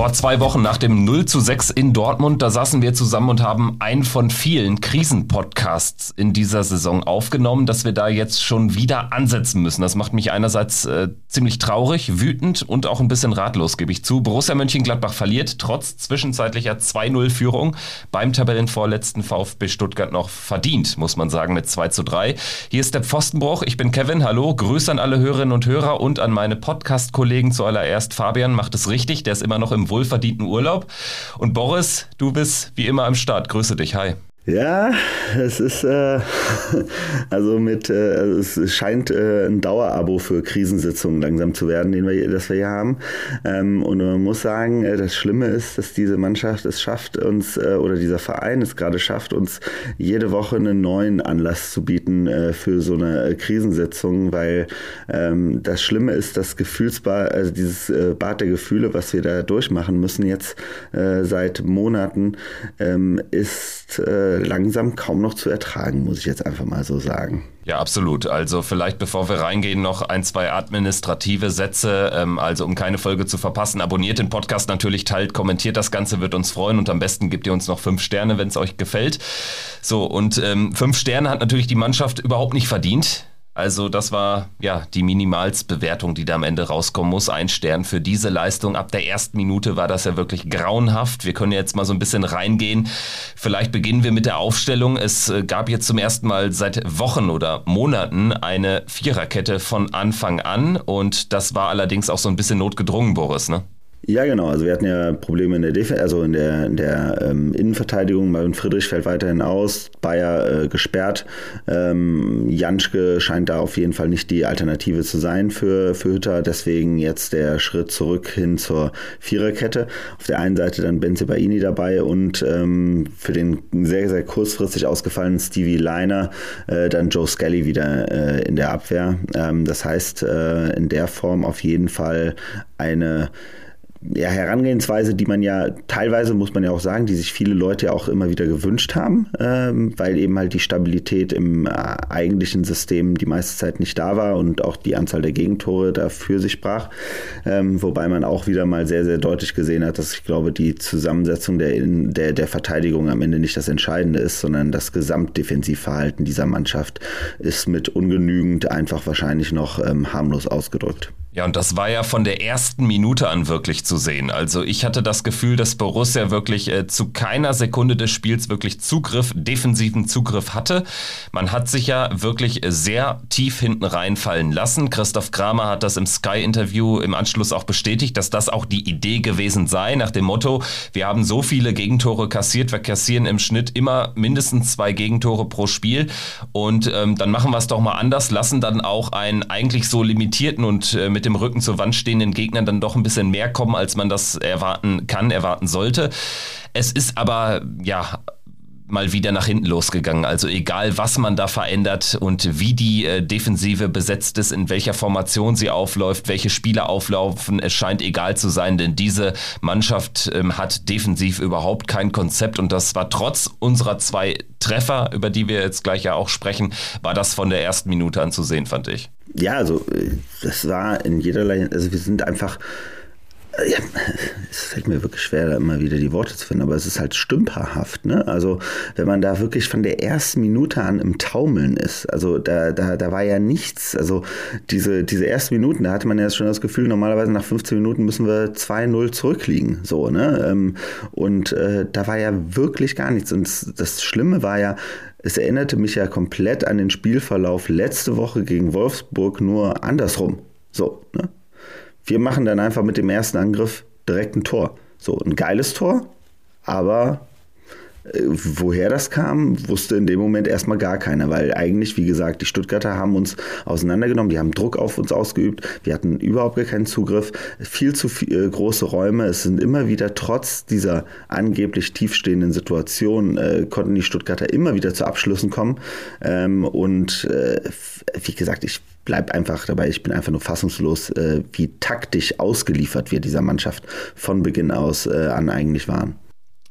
Vor zwei Wochen nach dem 0 zu 6 in Dortmund, da saßen wir zusammen und haben einen von vielen Krisenpodcasts in dieser Saison aufgenommen, dass wir da jetzt schon wieder ansetzen müssen. Das macht mich einerseits äh, ziemlich traurig, wütend und auch ein bisschen ratlos, gebe ich zu. Borussia Mönchengladbach verliert trotz zwischenzeitlicher 2-0-Führung beim Tabellenvorletzten VfB Stuttgart noch verdient, muss man sagen, mit 2 zu 3. Hier ist der Pfostenbruch. Ich bin Kevin. Hallo. Grüße an alle Hörerinnen und Hörer und an meine Podcast-Kollegen zuallererst. Fabian macht es richtig. Der ist immer noch im wohlverdienten Urlaub. Und Boris, du bist wie immer am Start. Grüße dich. Hi. Ja, es ist äh, also mit äh, also es scheint äh, ein Dauerabo für Krisensitzungen langsam zu werden, den wir, das wir hier haben. Ähm, und man muss sagen, äh, das Schlimme ist, dass diese Mannschaft es schafft uns äh, oder dieser Verein es gerade schafft, uns jede Woche einen neuen Anlass zu bieten äh, für so eine Krisensitzung, weil ähm, das Schlimme ist, das Gefühlsbad, also dieses äh, Bad der Gefühle, was wir da durchmachen müssen jetzt äh, seit Monaten, ähm, ist äh, langsam kaum noch zu ertragen, muss ich jetzt einfach mal so sagen. Ja, absolut. Also vielleicht bevor wir reingehen, noch ein, zwei administrative Sätze. Ähm, also um keine Folge zu verpassen, abonniert den Podcast natürlich, teilt, kommentiert das Ganze, wird uns freuen und am besten gebt ihr uns noch fünf Sterne, wenn es euch gefällt. So, und ähm, fünf Sterne hat natürlich die Mannschaft überhaupt nicht verdient. Also das war ja die Minimalsbewertung, die da am Ende rauskommen muss. Ein Stern für diese Leistung. Ab der ersten Minute war das ja wirklich grauenhaft. Wir können jetzt mal so ein bisschen reingehen. Vielleicht beginnen wir mit der Aufstellung. Es äh, gab jetzt zum ersten Mal seit Wochen oder Monaten eine Viererkette von Anfang an. Und das war allerdings auch so ein bisschen notgedrungen, Boris, ne? Ja, genau. Also wir hatten ja Probleme in der Def also in der, in der ähm, Innenverteidigung. Marvin Friedrich fällt weiterhin aus, Bayer äh, gesperrt. Ähm, Janschke scheint da auf jeden Fall nicht die Alternative zu sein für, für Hütter. Deswegen jetzt der Schritt zurück hin zur Viererkette. Auf der einen Seite dann Benzebaini dabei und ähm, für den sehr, sehr kurzfristig ausgefallenen Stevie Liner äh, dann Joe Skelly wieder äh, in der Abwehr. Ähm, das heißt, äh, in der Form auf jeden Fall eine ja, Herangehensweise, die man ja teilweise, muss man ja auch sagen, die sich viele Leute ja auch immer wieder gewünscht haben, ähm, weil eben halt die Stabilität im äh, eigentlichen System die meiste Zeit nicht da war und auch die Anzahl der Gegentore dafür sich sprach. Ähm, wobei man auch wieder mal sehr, sehr deutlich gesehen hat, dass ich glaube, die Zusammensetzung der, der, der Verteidigung am Ende nicht das Entscheidende ist, sondern das Gesamtdefensivverhalten dieser Mannschaft ist mit ungenügend einfach wahrscheinlich noch ähm, harmlos ausgedrückt. Ja, und das war ja von der ersten Minute an wirklich zu sehen. Also ich hatte das Gefühl, dass Borussia wirklich äh, zu keiner Sekunde des Spiels wirklich Zugriff, defensiven Zugriff hatte. Man hat sich ja wirklich sehr tief hinten reinfallen lassen. Christoph Kramer hat das im Sky-Interview im Anschluss auch bestätigt, dass das auch die Idee gewesen sei, nach dem Motto, wir haben so viele Gegentore kassiert, wir kassieren im Schnitt immer mindestens zwei Gegentore pro Spiel. Und ähm, dann machen wir es doch mal anders, lassen dann auch einen eigentlich so limitierten und äh, mit mit dem Rücken zur Wand stehenden Gegnern dann doch ein bisschen mehr kommen, als man das erwarten kann, erwarten sollte. Es ist aber, ja, mal wieder nach hinten losgegangen. Also egal, was man da verändert und wie die äh, Defensive besetzt ist, in welcher Formation sie aufläuft, welche Spieler auflaufen, es scheint egal zu sein, denn diese Mannschaft ähm, hat defensiv überhaupt kein Konzept und das war trotz unserer zwei Treffer, über die wir jetzt gleich ja auch sprechen, war das von der ersten Minute an zu sehen, fand ich ja, also äh, das war in jederlei, also wir sind einfach, ja, es fällt mir wirklich schwer, da immer wieder die Worte zu finden, aber es ist halt stümperhaft, ne? Also wenn man da wirklich von der ersten Minute an im Taumeln ist, also da, da, da war ja nichts, also diese, diese ersten Minuten, da hatte man ja schon das Gefühl, normalerweise nach 15 Minuten müssen wir 2-0 zurückliegen, so, ne? Ähm, und äh, da war ja wirklich gar nichts. Und das Schlimme war ja, es erinnerte mich ja komplett an den Spielverlauf letzte Woche gegen Wolfsburg, nur andersrum. So, ne? Wir machen dann einfach mit dem ersten Angriff direkt ein Tor. So, ein geiles Tor, aber woher das kam, wusste in dem Moment erstmal gar keiner, weil eigentlich, wie gesagt, die Stuttgarter haben uns auseinandergenommen, die haben Druck auf uns ausgeübt, wir hatten überhaupt gar keinen Zugriff, viel zu viel, äh, große Räume, es sind immer wieder trotz dieser angeblich tiefstehenden Situation, äh, konnten die Stuttgarter immer wieder zu Abschlüssen kommen ähm, und äh, wie gesagt, ich bleibe einfach dabei, ich bin einfach nur fassungslos, äh, wie taktisch ausgeliefert wir dieser Mannschaft von Beginn aus äh, an eigentlich waren.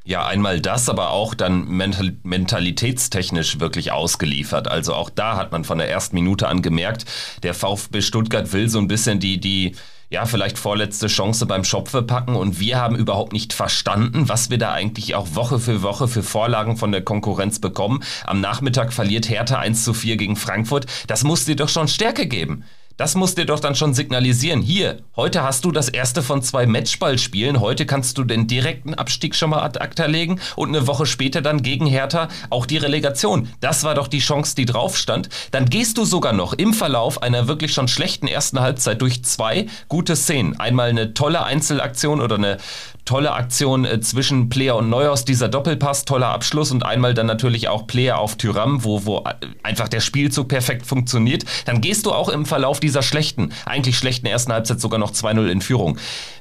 Ja, einmal das, aber auch dann mental mentalitätstechnisch wirklich ausgeliefert. Also auch da hat man von der ersten Minute an gemerkt, der VfB Stuttgart will so ein bisschen die, die, ja, vielleicht vorletzte Chance beim Schopfe packen und wir haben überhaupt nicht verstanden, was wir da eigentlich auch Woche für Woche für Vorlagen von der Konkurrenz bekommen. Am Nachmittag verliert Hertha 1 zu 4 gegen Frankfurt. Das muss dir doch schon Stärke geben. Das muss dir doch dann schon signalisieren. Hier, heute hast du das erste von zwei Matchballspielen. Heute kannst du den direkten Abstieg schon mal ad acta legen und eine Woche später dann gegen Hertha auch die Relegation. Das war doch die Chance, die drauf stand. Dann gehst du sogar noch im Verlauf einer wirklich schon schlechten ersten Halbzeit durch zwei gute Szenen. Einmal eine tolle Einzelaktion oder eine tolle Aktion äh, zwischen Player und Neuhaus, dieser Doppelpass, toller Abschluss und einmal dann natürlich auch Player auf Tyram, wo, wo äh, einfach der Spielzug perfekt funktioniert. Dann gehst du auch im Verlauf dieser schlechten, eigentlich schlechten ersten Halbzeit sogar noch 2-0 in Führung.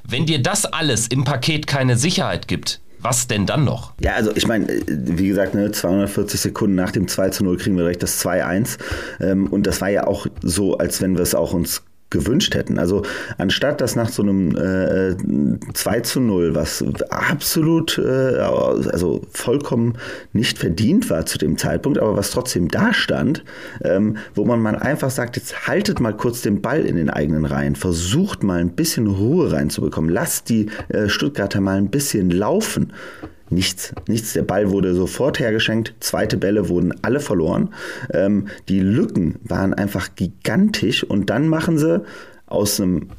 Wenn dir das alles im Paket keine Sicherheit gibt, was denn dann noch? Ja, also ich meine, äh, wie gesagt, ne, 240 Sekunden nach dem 2 0 kriegen wir direkt das 2-1. Ähm, und das war ja auch so, als wenn wir es auch uns gewünscht hätten. Also anstatt dass nach so einem äh, 2 zu 0, was absolut, äh, also vollkommen nicht verdient war zu dem Zeitpunkt, aber was trotzdem da stand, ähm, wo man mal einfach sagt, jetzt haltet mal kurz den Ball in den eigenen Reihen, versucht mal ein bisschen Ruhe reinzubekommen, lasst die äh, Stuttgarter mal ein bisschen laufen nichts. Nichts. Der Ball wurde sofort hergeschenkt. Zweite Bälle wurden alle verloren. Ähm, die Lücken waren einfach gigantisch. Und dann machen sie aus einem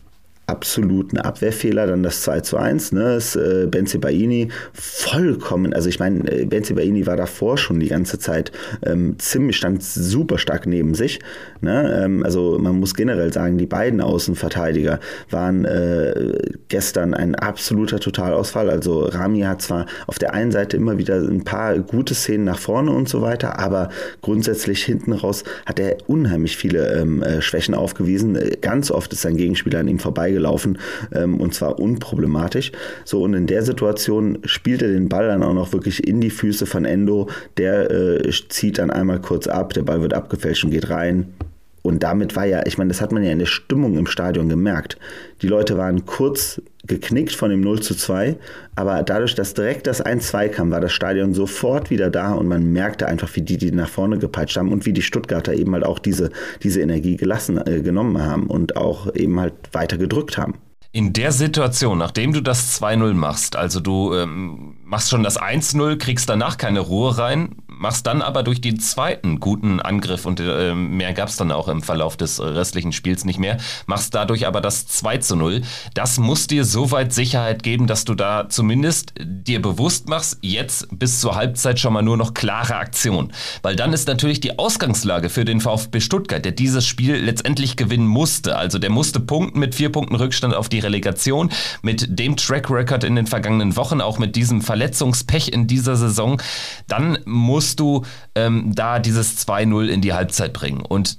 absoluten Abwehrfehler, dann das 2 zu 1, ne, ist äh, Benzibaini vollkommen, also ich meine, äh, Benzibaini war davor schon die ganze Zeit ähm, ziemlich, stand super stark neben sich, ne, ähm, also man muss generell sagen, die beiden Außenverteidiger waren äh, gestern ein absoluter Totalausfall, also Rami hat zwar auf der einen Seite immer wieder ein paar gute Szenen nach vorne und so weiter, aber grundsätzlich hinten raus hat er unheimlich viele ähm, äh, Schwächen aufgewiesen, ganz oft ist sein Gegenspieler an ihm vorbeigelaufen, gelaufen ähm, und zwar unproblematisch. So, und in der Situation spielt er den Ball dann auch noch wirklich in die Füße von Endo. Der äh, zieht dann einmal kurz ab, der Ball wird abgefälscht und geht rein. Und damit war ja, ich meine, das hat man ja in der Stimmung im Stadion gemerkt. Die Leute waren kurz geknickt von dem 0 zu 2, aber dadurch, dass direkt das 1-2 kam, war das Stadion sofort wieder da und man merkte einfach, wie die, die nach vorne gepeitscht haben und wie die Stuttgarter eben halt auch diese, diese Energie gelassen, äh, genommen haben und auch eben halt weiter gedrückt haben. In der Situation, nachdem du das 2-0 machst, also du ähm, machst schon das 1-0, kriegst danach keine Ruhe rein, machst dann aber durch den zweiten guten Angriff und äh, mehr gab es dann auch im Verlauf des restlichen Spiels nicht mehr, machst dadurch aber das 2 zu 0. Das muss dir soweit Sicherheit geben, dass du da zumindest dir bewusst machst, jetzt bis zur Halbzeit schon mal nur noch klare Aktion. Weil dann ist natürlich die Ausgangslage für den VfB Stuttgart, der dieses Spiel letztendlich gewinnen musste. Also der musste punkten mit vier Punkten Rückstand auf die Relegation, mit dem Track Record in den vergangenen Wochen, auch mit diesem Verletzungspech in dieser Saison. Dann muss musst du ähm, da dieses 2-0 in die Halbzeit bringen. Und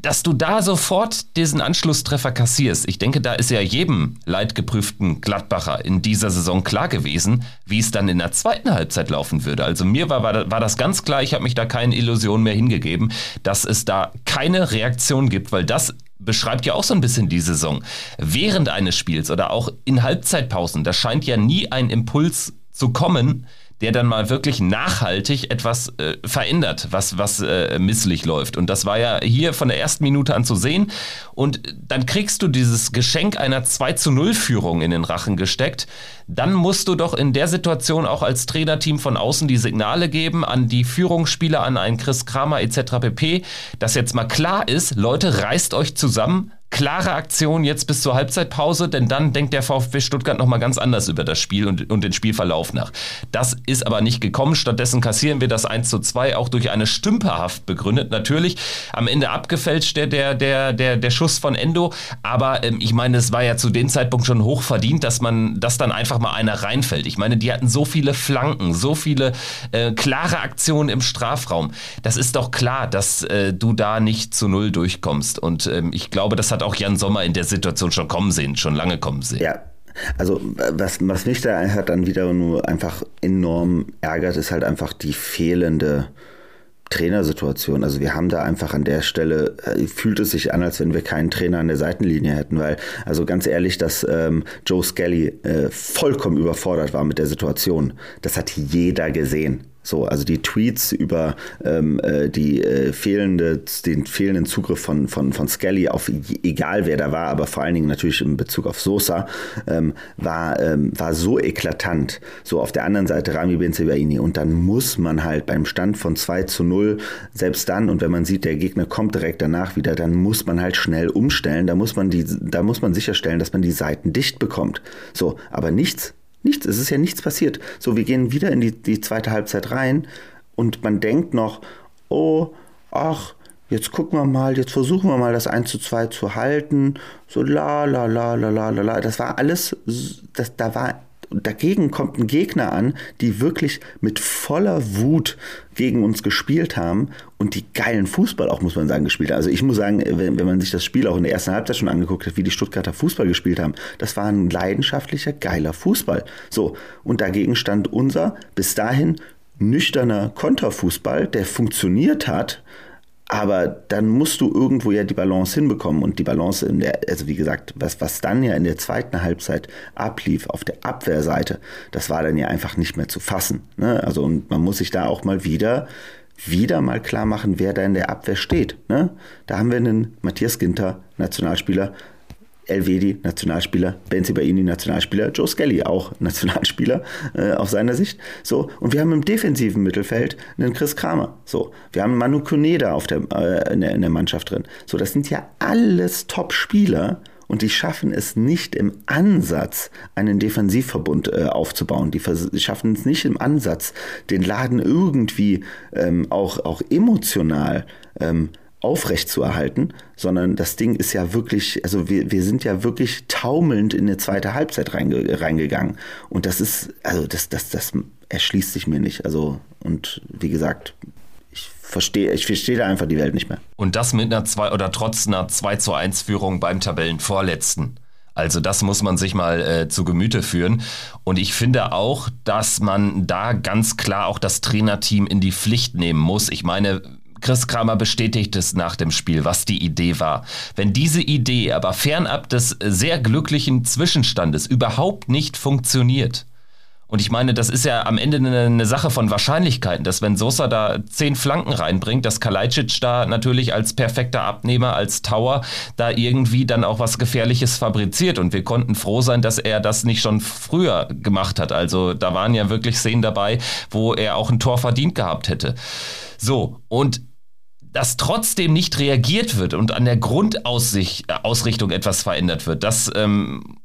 dass du da sofort diesen Anschlusstreffer kassierst, ich denke, da ist ja jedem leidgeprüften Gladbacher in dieser Saison klar gewesen, wie es dann in der zweiten Halbzeit laufen würde. Also mir war, war das ganz klar, ich habe mich da keine Illusion mehr hingegeben, dass es da keine Reaktion gibt, weil das beschreibt ja auch so ein bisschen die Saison. Während eines Spiels oder auch in Halbzeitpausen, da scheint ja nie ein Impuls zu kommen, der dann mal wirklich nachhaltig etwas äh, verändert, was, was äh, misslich läuft. Und das war ja hier von der ersten Minute an zu sehen. Und dann kriegst du dieses Geschenk einer 2 zu 0 Führung in den Rachen gesteckt. Dann musst du doch in der Situation auch als Trainerteam von außen die Signale geben an die Führungsspieler, an einen Chris Kramer etc. pp, dass jetzt mal klar ist, Leute, reißt euch zusammen, klare Aktion jetzt bis zur Halbzeitpause, denn dann denkt der VfB Stuttgart nochmal ganz anders über das Spiel und, und den Spielverlauf nach. Das ist aber nicht gekommen. Stattdessen kassieren wir das 1 zu 2 auch durch eine Stümperhaft begründet. Natürlich am Ende abgefälscht der, der, der, der, der Schuss von Endo, aber ähm, ich meine, es war ja zu dem Zeitpunkt schon hoch verdient, dass man, dass dann einfach mal einer reinfällt. Ich meine, die hatten so viele Flanken, so viele äh, klare Aktionen im Strafraum. Das ist doch klar, dass äh, du da nicht zu Null durchkommst. Und ähm, ich glaube, das hat auch Jan Sommer in der Situation schon kommen sehen, schon lange kommen sehen. Ja, also was, was mich da halt dann wieder nur einfach enorm ärgert, ist halt einfach die fehlende Trainersituation. Also wir haben da einfach an der Stelle, äh, fühlt es sich an, als wenn wir keinen Trainer an der Seitenlinie hätten, weil, also ganz ehrlich, dass ähm, Joe Skelly äh, vollkommen überfordert war mit der Situation, das hat jeder gesehen. So, also die Tweets über ähm, äh, die äh, fehlende, den fehlenden Zugriff von, von, von Skelly auf egal wer da war, aber vor allen Dingen natürlich in Bezug auf Sosa, ähm, war, ähm, war so eklatant. So auf der anderen Seite Rami Benzebaini. Und dann muss man halt beim Stand von 2 zu 0, selbst dann, und wenn man sieht, der Gegner kommt direkt danach wieder, dann muss man halt schnell umstellen. Da muss man die, da muss man sicherstellen, dass man die Seiten dicht bekommt. So, aber nichts Nichts, es ist ja nichts passiert. So, wir gehen wieder in die, die zweite Halbzeit rein und man denkt noch, oh, ach, jetzt gucken wir mal, jetzt versuchen wir mal das 1 zu 2 zu halten. So la la la la la la la. Das war alles, das, da war dagegen kommt ein Gegner an, die wirklich mit voller Wut gegen uns gespielt haben und die geilen Fußball auch, muss man sagen, gespielt haben. Also ich muss sagen, wenn, wenn man sich das Spiel auch in der ersten Halbzeit schon angeguckt hat, wie die Stuttgarter Fußball gespielt haben, das war ein leidenschaftlicher, geiler Fußball. So, und dagegen stand unser bis dahin nüchterner Konterfußball, der funktioniert hat, aber dann musst du irgendwo ja die Balance hinbekommen und die Balance in der, also wie gesagt, was, was dann ja in der zweiten Halbzeit ablief auf der Abwehrseite, das war dann ja einfach nicht mehr zu fassen. Ne? Also und man muss sich da auch mal wieder wieder mal klar machen, wer da in der Abwehr steht. Ne? Da haben wir einen Matthias Ginter, Nationalspieler, Elvedi, Nationalspieler, Benzi Baini, Nationalspieler, Joe Skelly, auch Nationalspieler äh, aus seiner Sicht. So, und wir haben im defensiven Mittelfeld einen Chris Kramer. So, wir haben Manu Kuneda auf der, äh, in, der, in der Mannschaft drin. So, das sind ja alles Top-Spieler und die schaffen es nicht im Ansatz, einen Defensivverbund äh, aufzubauen. Die schaffen es nicht im Ansatz, den Laden irgendwie ähm, auch, auch emotional ähm, aufrechtzuerhalten, sondern das Ding ist ja wirklich, also wir, wir sind ja wirklich taumelnd in eine zweite Halbzeit reinge, reingegangen. Und das ist, also das, das, das erschließt sich mir nicht. Also, und wie gesagt, ich verstehe, ich verstehe da einfach die Welt nicht mehr. Und das mit einer zwei oder trotz einer 2 zu 1 Führung beim Tabellenvorletzten. Also das muss man sich mal äh, zu Gemüte führen. Und ich finde auch, dass man da ganz klar auch das Trainerteam in die Pflicht nehmen muss. Ich meine, Chris Kramer bestätigt es nach dem Spiel, was die Idee war. Wenn diese Idee aber fernab des sehr glücklichen Zwischenstandes überhaupt nicht funktioniert, und ich meine, das ist ja am Ende eine, Sache von Wahrscheinlichkeiten, dass wenn Sosa da zehn Flanken reinbringt, dass Kalajdzic da natürlich als perfekter Abnehmer, als Tower da irgendwie dann auch was Gefährliches fabriziert. Und wir konnten froh sein, dass er das nicht schon früher gemacht hat. Also da waren ja wirklich Szenen dabei, wo er auch ein Tor verdient gehabt hätte. So, und dass trotzdem nicht reagiert wird und an der Grundausrichtung etwas verändert wird, das ähm,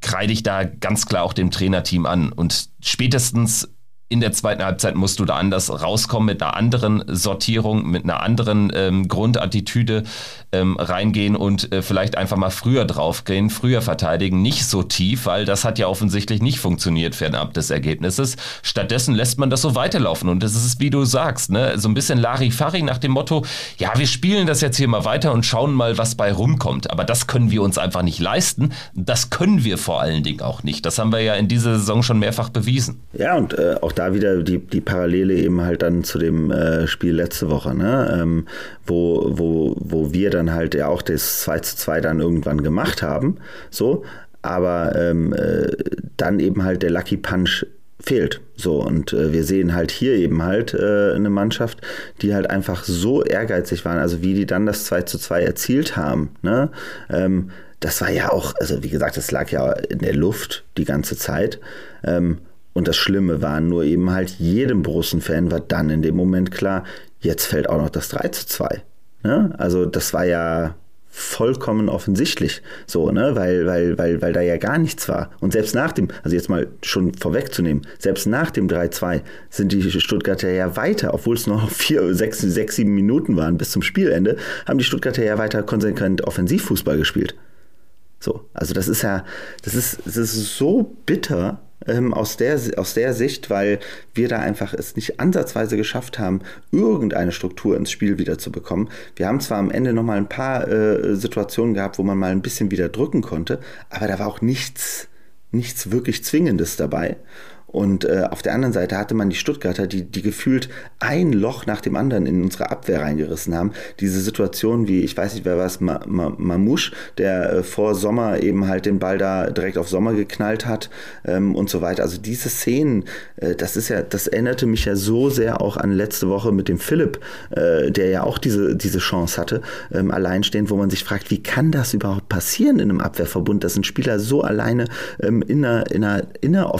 kreide ich da ganz klar auch dem Trainerteam an. Und spätestens in der zweiten Halbzeit musst du da anders rauskommen mit einer anderen Sortierung, mit einer anderen ähm, Grundattitüde ähm, reingehen und äh, vielleicht einfach mal früher draufgehen, früher verteidigen, nicht so tief, weil das hat ja offensichtlich nicht funktioniert fernab des Ergebnisses. Stattdessen lässt man das so weiterlaufen und das ist, wie du sagst, ne, so ein bisschen Larifari nach dem Motto, ja, wir spielen das jetzt hier mal weiter und schauen mal, was bei rumkommt. Aber das können wir uns einfach nicht leisten. Das können wir vor allen Dingen auch nicht. Das haben wir ja in dieser Saison schon mehrfach bewiesen. Ja, und äh, auch da wieder die, die Parallele eben halt dann zu dem äh, Spiel letzte Woche, ne? Ähm, wo, wo, wo wir dann halt ja auch das 2 zu 2 dann irgendwann gemacht haben, so, aber ähm, äh, dann eben halt der Lucky Punch fehlt. So, und äh, wir sehen halt hier eben halt äh, eine Mannschaft, die halt einfach so ehrgeizig waren, also wie die dann das 2 zu 2 erzielt haben, ne? Ähm, das war ja auch, also wie gesagt, das lag ja in der Luft die ganze Zeit. Ähm, und das Schlimme war nur eben halt, jedem Borussen-Fan war dann in dem Moment klar, jetzt fällt auch noch das 3 zu 2. Ne? Also das war ja vollkommen offensichtlich so, ne, weil, weil, weil, weil da ja gar nichts war. Und selbst nach dem, also jetzt mal schon vorwegzunehmen, selbst nach dem 3-2 sind die Stuttgarter ja weiter, obwohl es noch vier, sechs, sechs, sieben Minuten waren bis zum Spielende, haben die Stuttgarter ja weiter konsequent Offensivfußball gespielt. So, also das ist ja, das ist, das ist so bitter, ähm, aus, der, aus der Sicht, weil wir da einfach es nicht ansatzweise geschafft haben, irgendeine Struktur ins Spiel wieder zu bekommen. Wir haben zwar am Ende nochmal ein paar äh, Situationen gehabt, wo man mal ein bisschen wieder drücken konnte, aber da war auch nichts, nichts wirklich Zwingendes dabei. Und äh, auf der anderen Seite hatte man die Stuttgarter, die, die gefühlt ein Loch nach dem anderen in unsere Abwehr reingerissen haben. Diese Situation wie, ich weiß nicht, wer war es, Ma Ma Mamouche, der äh, vor Sommer eben halt den Ball da direkt auf Sommer geknallt hat ähm, und so weiter. Also diese Szenen, äh, das ist ja, das erinnerte mich ja so sehr auch an letzte Woche mit dem Philipp, äh, der ja auch diese, diese Chance hatte, ähm, alleinstehend, wo man sich fragt, wie kann das überhaupt passieren in einem Abwehrverbund, dass ein Spieler so alleine ähm, in einer, in einer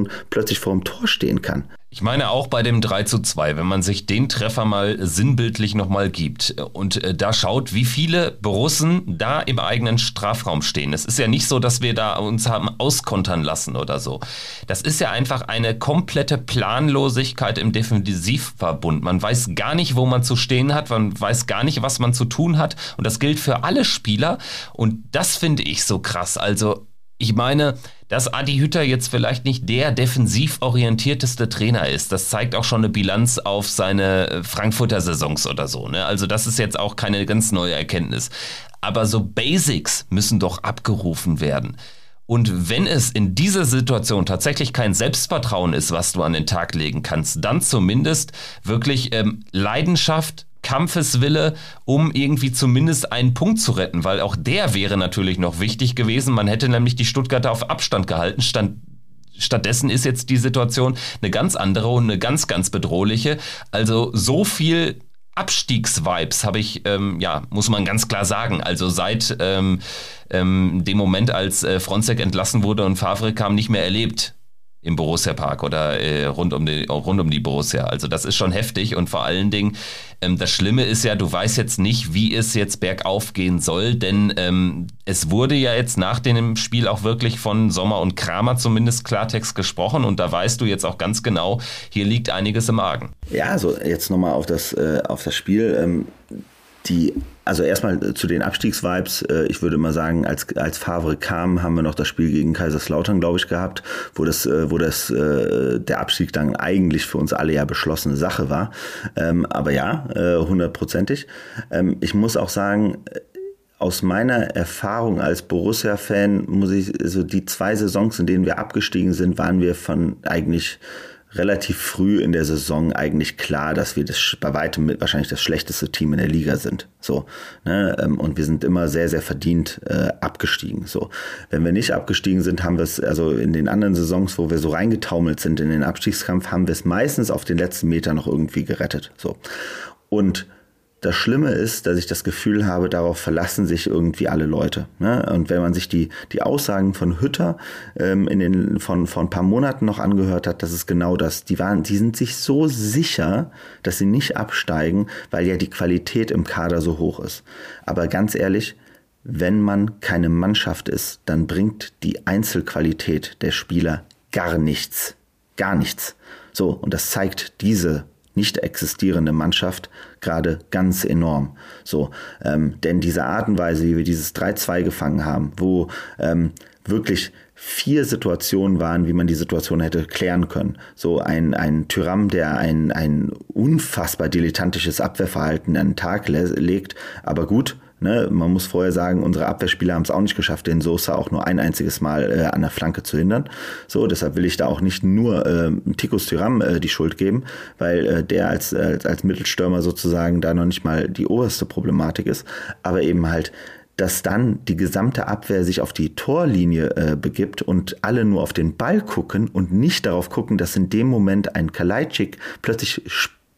Inneroffensivaktion plötzlich vor dem Tor stehen kann. Ich meine auch bei dem 3 zu 2, wenn man sich den Treffer mal sinnbildlich nochmal gibt und äh, da schaut, wie viele Borussen da im eigenen Strafraum stehen. Es ist ja nicht so, dass wir da uns haben auskontern lassen oder so. Das ist ja einfach eine komplette Planlosigkeit im Defensivverbund. Man weiß gar nicht, wo man zu stehen hat, man weiß gar nicht, was man zu tun hat und das gilt für alle Spieler und das finde ich so krass. Also ich meine, dass Adi Hütter jetzt vielleicht nicht der defensiv orientierteste Trainer ist. Das zeigt auch schon eine Bilanz auf seine äh, Frankfurter Saisons oder so. Ne? Also das ist jetzt auch keine ganz neue Erkenntnis. Aber so Basics müssen doch abgerufen werden. Und wenn es in dieser Situation tatsächlich kein Selbstvertrauen ist, was du an den Tag legen kannst, dann zumindest wirklich ähm, Leidenschaft, Kampfeswille, um irgendwie zumindest einen Punkt zu retten, weil auch der wäre natürlich noch wichtig gewesen. Man hätte nämlich die Stuttgarter auf Abstand gehalten, stand Stattdessen ist jetzt die Situation eine ganz andere und eine ganz, ganz bedrohliche. Also so viel Abstiegsvibes habe ich, ähm, ja, muss man ganz klar sagen. Also seit ähm, ähm, dem Moment, als äh, Fronzek entlassen wurde und Favre kam, nicht mehr erlebt im Borussia Park oder äh, rund, um die, rund um die Borussia. Also das ist schon heftig und vor allen Dingen, ähm, das Schlimme ist ja, du weißt jetzt nicht, wie es jetzt bergauf gehen soll, denn ähm, es wurde ja jetzt nach dem Spiel auch wirklich von Sommer und Kramer zumindest Klartext gesprochen und da weißt du jetzt auch ganz genau, hier liegt einiges im Argen. Ja, also jetzt nochmal auf das, äh, auf das Spiel. Ähm, die, also erstmal zu den Abstiegsvibes. Äh, ich würde mal sagen, als, als Favre kam, haben wir noch das Spiel gegen Kaiserslautern, glaube ich, gehabt, wo das, äh, wo das, äh, der Abstieg dann eigentlich für uns alle ja beschlossene Sache war. Ähm, aber ja, hundertprozentig. Ähm, ich muss auch sagen, aus meiner Erfahrung als Borussia-Fan muss ich, so also die zwei Saisons, in denen wir abgestiegen sind, waren wir von eigentlich relativ früh in der Saison eigentlich klar, dass wir das bei weitem mit wahrscheinlich das schlechteste Team in der Liga sind. So, ne? Ähm, und wir sind immer sehr, sehr verdient äh, abgestiegen. So, wenn wir nicht abgestiegen sind, haben wir es, also in den anderen Saisons, wo wir so reingetaumelt sind in den Abstiegskampf, haben wir es meistens auf den letzten Meter noch irgendwie gerettet. So. Und das Schlimme ist, dass ich das Gefühl habe, darauf verlassen sich irgendwie alle Leute. Ne? Und wenn man sich die, die Aussagen von Hütter ähm, in den, von, von ein paar Monaten noch angehört hat, das ist genau das. Die, waren, die sind sich so sicher, dass sie nicht absteigen, weil ja die Qualität im Kader so hoch ist. Aber ganz ehrlich, wenn man keine Mannschaft ist, dann bringt die Einzelqualität der Spieler gar nichts. Gar nichts. So, und das zeigt diese nicht existierende Mannschaft gerade ganz enorm. So, ähm, denn diese Art und Weise, wie wir dieses 3-2 gefangen haben, wo ähm, wirklich vier Situationen waren, wie man die Situation hätte klären können. So ein, ein Tyram, der ein, ein unfassbar dilettantisches Abwehrverhalten an den Tag legt, aber gut, Ne, man muss vorher sagen, unsere Abwehrspieler haben es auch nicht geschafft, den Sosa auch nur ein einziges Mal äh, an der Flanke zu hindern. So, deshalb will ich da auch nicht nur äh, Tikus Tyram äh, die Schuld geben, weil äh, der als, als, als Mittelstürmer sozusagen da noch nicht mal die oberste Problematik ist, aber eben halt dass dann die gesamte Abwehr sich auf die Torlinie äh, begibt und alle nur auf den Ball gucken und nicht darauf gucken, dass in dem Moment ein Kalajdzic plötzlich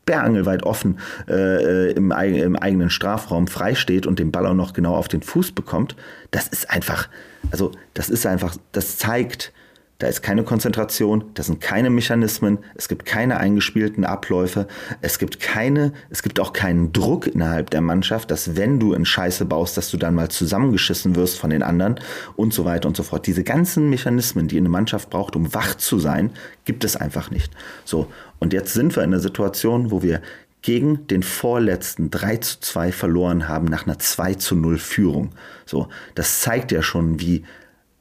sperrangelweit offen äh, im, im, eigenen Strafraum freisteht und den Ball auch noch genau auf den Fuß bekommt, das ist einfach, also das ist einfach, das zeigt, da ist keine Konzentration, da sind keine Mechanismen, es gibt keine eingespielten Abläufe, es gibt keine, es gibt auch keinen Druck innerhalb der Mannschaft, dass wenn du in Scheiße baust, dass du dann mal zusammengeschissen wirst von den anderen und so weiter und so fort. Diese ganzen Mechanismen, die eine Mannschaft braucht, um wach zu sein, gibt es einfach nicht. So. Und jetzt sind wir in einer Situation, wo wir gegen den vorletzten 3 zu 2 verloren haben nach einer 2 zu 0 Führung. So, das zeigt ja schon, wie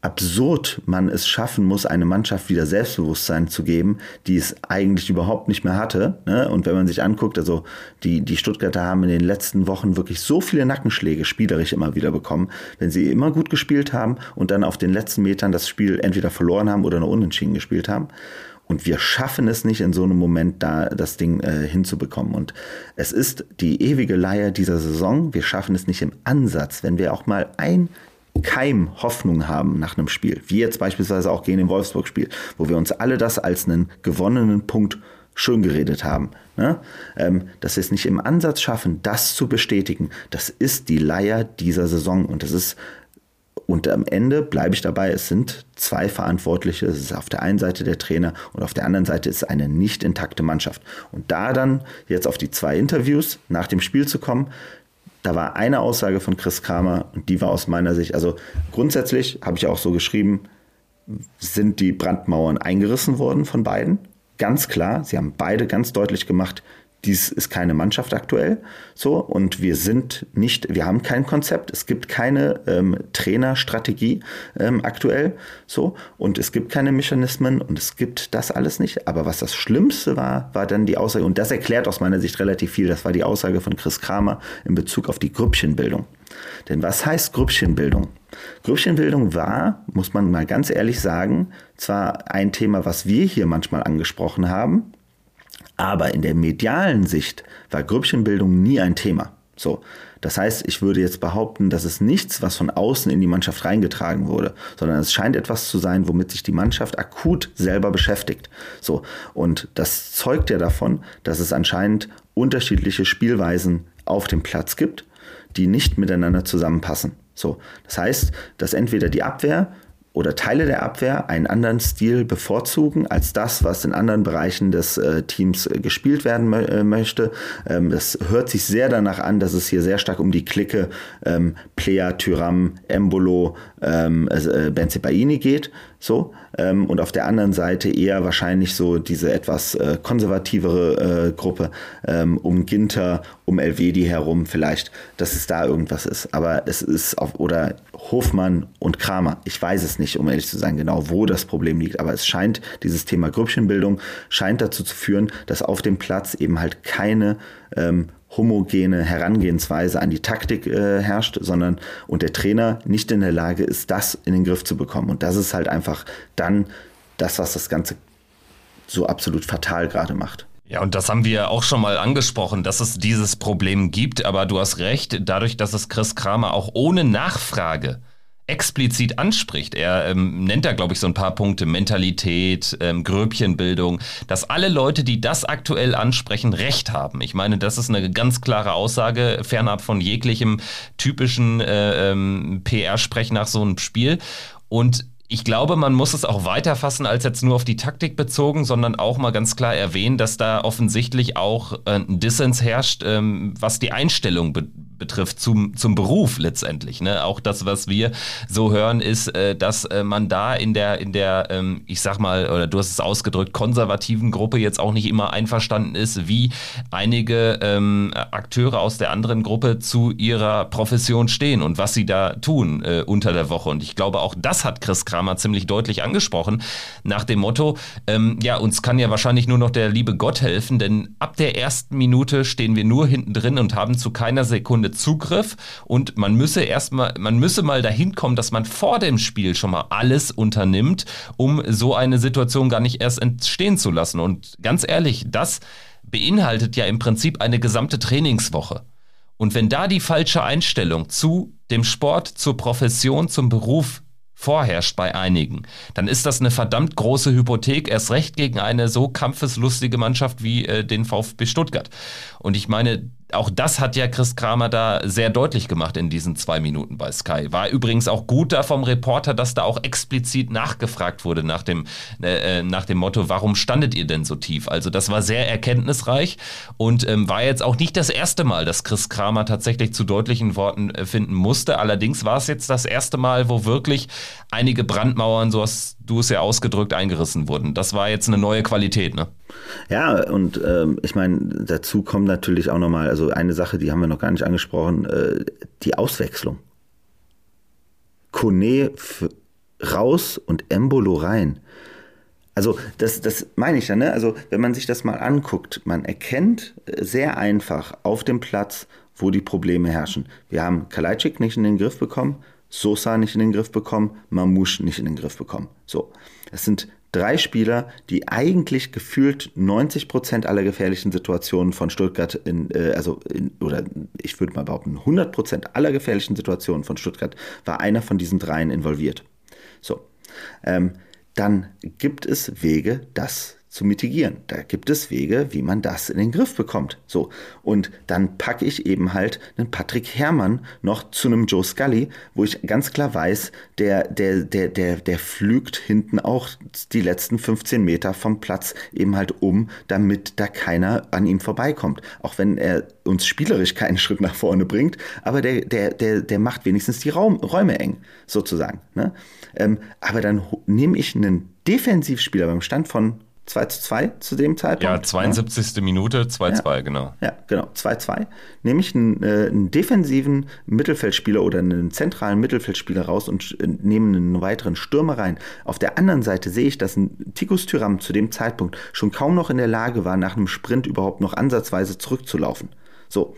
absurd man es schaffen muss, eine Mannschaft wieder Selbstbewusstsein zu geben, die es eigentlich überhaupt nicht mehr hatte. Ne? Und wenn man sich anguckt, also die, die Stuttgarter haben in den letzten Wochen wirklich so viele Nackenschläge spielerisch immer wieder bekommen, wenn sie immer gut gespielt haben und dann auf den letzten Metern das Spiel entweder verloren haben oder nur unentschieden gespielt haben. Und wir schaffen es nicht in so einem Moment da das Ding äh, hinzubekommen. Und es ist die ewige Leier dieser Saison. Wir schaffen es nicht im Ansatz, wenn wir auch mal ein Keim Hoffnung haben nach einem Spiel, wie jetzt beispielsweise auch gegen den Wolfsburg-Spiel, wo wir uns alle das als einen gewonnenen Punkt schön geredet haben, ne? ähm, dass wir es nicht im Ansatz schaffen, das zu bestätigen, das ist die Leier dieser Saison und das ist und am Ende bleibe ich dabei, es sind zwei Verantwortliche. Es ist auf der einen Seite der Trainer und auf der anderen Seite ist eine nicht intakte Mannschaft. Und da dann jetzt auf die zwei Interviews nach dem Spiel zu kommen, da war eine Aussage von Chris Kramer und die war aus meiner Sicht, also grundsätzlich habe ich auch so geschrieben, sind die Brandmauern eingerissen worden von beiden. Ganz klar, sie haben beide ganz deutlich gemacht, dies ist keine Mannschaft aktuell. So, und wir sind nicht, wir haben kein Konzept, es gibt keine ähm, Trainerstrategie ähm, aktuell. So, und es gibt keine Mechanismen und es gibt das alles nicht. Aber was das Schlimmste war, war dann die Aussage, und das erklärt aus meiner Sicht relativ viel, das war die Aussage von Chris Kramer in Bezug auf die Grüppchenbildung. Denn was heißt Grüppchenbildung? Grüppchenbildung war, muss man mal ganz ehrlich sagen, zwar ein Thema, was wir hier manchmal angesprochen haben, aber in der medialen Sicht war Grüppchenbildung nie ein Thema. So. Das heißt, ich würde jetzt behaupten, dass es nichts, was von außen in die Mannschaft reingetragen wurde, sondern es scheint etwas zu sein, womit sich die Mannschaft akut selber beschäftigt. So. Und das zeugt ja davon, dass es anscheinend unterschiedliche Spielweisen auf dem Platz gibt, die nicht miteinander zusammenpassen. So. Das heißt, dass entweder die Abwehr oder Teile der Abwehr einen anderen Stil bevorzugen als das, was in anderen Bereichen des äh, Teams äh, gespielt werden äh, möchte. Ähm, das hört sich sehr danach an, dass es hier sehr stark um die Clique ähm, Plea, Tyram, Embolo, ähm, äh, Benzibaini geht. So. Ähm, und auf der anderen Seite eher wahrscheinlich so diese etwas äh, konservativere äh, Gruppe ähm, um Ginter, um Elvedi herum vielleicht, dass es da irgendwas ist. Aber es ist auf, oder Hofmann und Kramer. Ich weiß es nicht, um ehrlich zu sein, genau wo das Problem liegt. Aber es scheint, dieses Thema Grüppchenbildung scheint dazu zu führen, dass auf dem Platz eben halt keine ähm, homogene Herangehensweise an die Taktik äh, herrscht, sondern und der Trainer nicht in der Lage ist, das in den Griff zu bekommen. Und das ist halt einfach dann das, was das Ganze so absolut fatal gerade macht. Ja, und das haben wir auch schon mal angesprochen, dass es dieses Problem gibt, aber du hast recht, dadurch, dass es Chris Kramer auch ohne Nachfrage explizit anspricht. Er ähm, nennt da, glaube ich, so ein paar Punkte, Mentalität, ähm, Gröbchenbildung, dass alle Leute, die das aktuell ansprechen, recht haben. Ich meine, das ist eine ganz klare Aussage, fernab von jeglichem typischen äh, ähm, PR-Sprech nach so einem Spiel. Und ich glaube, man muss es auch weiter fassen als jetzt nur auf die Taktik bezogen, sondern auch mal ganz klar erwähnen, dass da offensichtlich auch äh, ein Dissens herrscht, ähm, was die Einstellung be betrifft zum, zum Beruf letztendlich. Ne? Auch das, was wir so hören, ist, äh, dass äh, man da in der, in der, ähm, ich sag mal, oder du hast es ausgedrückt, konservativen Gruppe jetzt auch nicht immer einverstanden ist, wie einige ähm, Akteure aus der anderen Gruppe zu ihrer Profession stehen und was sie da tun äh, unter der Woche. Und ich glaube, auch das hat Chris Kramer ziemlich deutlich angesprochen, nach dem Motto, ähm, ja, uns kann ja wahrscheinlich nur noch der liebe Gott helfen, denn ab der ersten Minute stehen wir nur hinten drin und haben zu keiner Sekunde Zugriff und man müsse erstmal, man müsse mal dahin kommen, dass man vor dem Spiel schon mal alles unternimmt, um so eine Situation gar nicht erst entstehen zu lassen. Und ganz ehrlich, das beinhaltet ja im Prinzip eine gesamte Trainingswoche. Und wenn da die falsche Einstellung zu dem Sport, zur Profession, zum Beruf vorherrscht bei einigen, dann ist das eine verdammt große Hypothek, erst recht gegen eine so kampfeslustige Mannschaft wie äh, den VfB Stuttgart. Und ich meine, auch das hat ja Chris Kramer da sehr deutlich gemacht in diesen zwei Minuten bei Sky. War übrigens auch gut da vom Reporter, dass da auch explizit nachgefragt wurde nach dem, äh, äh, nach dem Motto, warum standet ihr denn so tief? Also das war sehr erkenntnisreich und ähm, war jetzt auch nicht das erste Mal, dass Chris Kramer tatsächlich zu deutlichen Worten äh, finden musste. Allerdings war es jetzt das erste Mal, wo wirklich einige Brandmauern, so hast du es ja ausgedrückt, eingerissen wurden. Das war jetzt eine neue Qualität, ne? Ja, und ähm, ich meine, dazu kommt natürlich auch nochmal, also eine Sache, die haben wir noch gar nicht angesprochen, äh, die Auswechslung. Kone raus und Embolo rein. Also das, das meine ich ja, ne? Also wenn man sich das mal anguckt, man erkennt sehr einfach auf dem Platz, wo die Probleme herrschen. Wir haben Kalajdzic nicht in den Griff bekommen, Sosa nicht in den Griff bekommen, Mamouche nicht in den Griff bekommen. So, das sind drei Spieler, die eigentlich gefühlt 90 Prozent aller gefährlichen Situationen von Stuttgart in, äh, also in, oder ich würde mal behaupten, 100 Prozent aller gefährlichen Situationen von Stuttgart war einer von diesen dreien involviert. So, ähm, dann gibt es Wege, das zu mitigieren. Da gibt es Wege, wie man das in den Griff bekommt. So. Und dann packe ich eben halt einen Patrick Herrmann noch zu einem Joe Scully, wo ich ganz klar weiß, der, der, der, der, der flügt hinten auch die letzten 15 Meter vom Platz eben halt um, damit da keiner an ihm vorbeikommt. Auch wenn er uns spielerisch keinen Schritt nach vorne bringt, aber der, der, der, der macht wenigstens die Raum, Räume eng, sozusagen. Ne? Ähm, aber dann nehme ich einen Defensivspieler beim Stand von 2 zu 2 zu dem Zeitpunkt. Ja, 72. Ja. Minute, 2-2, ja. genau. Ja, genau, 2-2. Nehme ich einen, äh, einen, defensiven Mittelfeldspieler oder einen zentralen Mittelfeldspieler raus und äh, nehme einen weiteren Stürmer rein. Auf der anderen Seite sehe ich, dass ein Tikus Tyram zu dem Zeitpunkt schon kaum noch in der Lage war, nach einem Sprint überhaupt noch ansatzweise zurückzulaufen. So.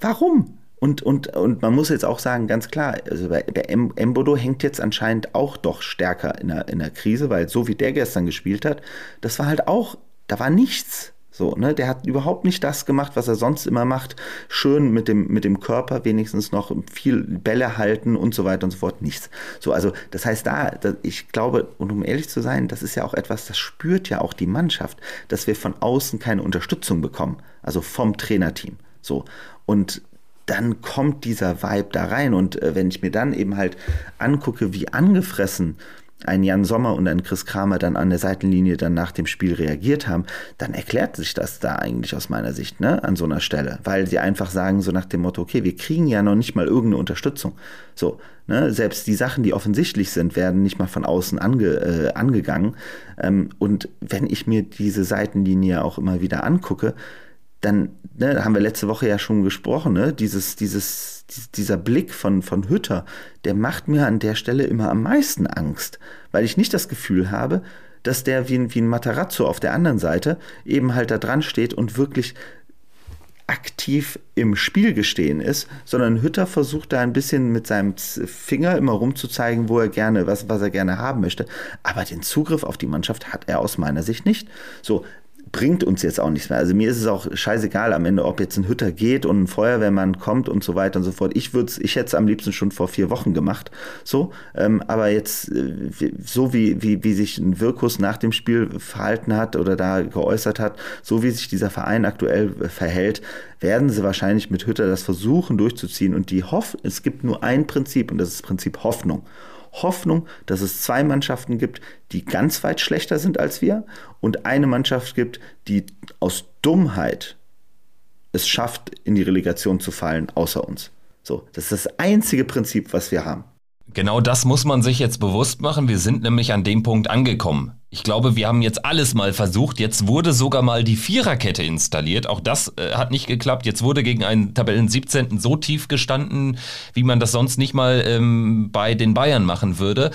Warum? Und, und, und man muss jetzt auch sagen, ganz klar, also bei Embodo hängt jetzt anscheinend auch doch stärker in der, in der Krise, weil so wie der gestern gespielt hat, das war halt auch, da war nichts. So, ne, der hat überhaupt nicht das gemacht, was er sonst immer macht. Schön mit dem, mit dem Körper wenigstens noch viel Bälle halten und so weiter und so fort. Nichts. So, also, das heißt da, ich glaube, und um ehrlich zu sein, das ist ja auch etwas, das spürt ja auch die Mannschaft, dass wir von außen keine Unterstützung bekommen. Also vom Trainerteam. So. Und dann kommt dieser Vibe da rein. Und äh, wenn ich mir dann eben halt angucke, wie angefressen ein Jan Sommer und ein Chris Kramer dann an der Seitenlinie dann nach dem Spiel reagiert haben, dann erklärt sich das da eigentlich aus meiner Sicht, ne, an so einer Stelle. Weil sie einfach sagen, so nach dem Motto, okay, wir kriegen ja noch nicht mal irgendeine Unterstützung. So, ne, selbst die Sachen, die offensichtlich sind, werden nicht mal von außen ange, äh, angegangen. Ähm, und wenn ich mir diese Seitenlinie auch immer wieder angucke, dann ne, haben wir letzte Woche ja schon gesprochen, ne, dieses, dieses, dieser Blick von, von Hütter, der macht mir an der Stelle immer am meisten Angst, weil ich nicht das Gefühl habe, dass der wie ein, wie ein Matarazzo auf der anderen Seite eben halt da dran steht und wirklich aktiv im Spiel gestehen ist, sondern Hütter versucht da ein bisschen mit seinem Finger immer rumzuzeigen, wo er gerne, was, was er gerne haben möchte. Aber den Zugriff auf die Mannschaft hat er aus meiner Sicht nicht. So, bringt uns jetzt auch nichts mehr. Also mir ist es auch scheißegal am Ende, ob jetzt ein Hütter geht und ein Feuerwehrmann kommt und so weiter und so fort. Ich würde ich hätte es am liebsten schon vor vier Wochen gemacht. So, ähm, aber jetzt, äh, so wie, wie, wie sich ein Wirkus nach dem Spiel verhalten hat oder da geäußert hat, so wie sich dieser Verein aktuell verhält, werden sie wahrscheinlich mit Hütter das versuchen durchzuziehen. Und die Hoff, es gibt nur ein Prinzip und das ist das Prinzip Hoffnung. Hoffnung, dass es zwei Mannschaften gibt, die ganz weit schlechter sind als wir und eine Mannschaft gibt, die aus Dummheit es schafft, in die Relegation zu fallen, außer uns. So, das ist das einzige Prinzip, was wir haben. Genau das muss man sich jetzt bewusst machen. Wir sind nämlich an dem Punkt angekommen. Ich glaube, wir haben jetzt alles mal versucht. Jetzt wurde sogar mal die Viererkette installiert. Auch das äh, hat nicht geklappt. Jetzt wurde gegen einen Tabellen 17. so tief gestanden, wie man das sonst nicht mal ähm, bei den Bayern machen würde.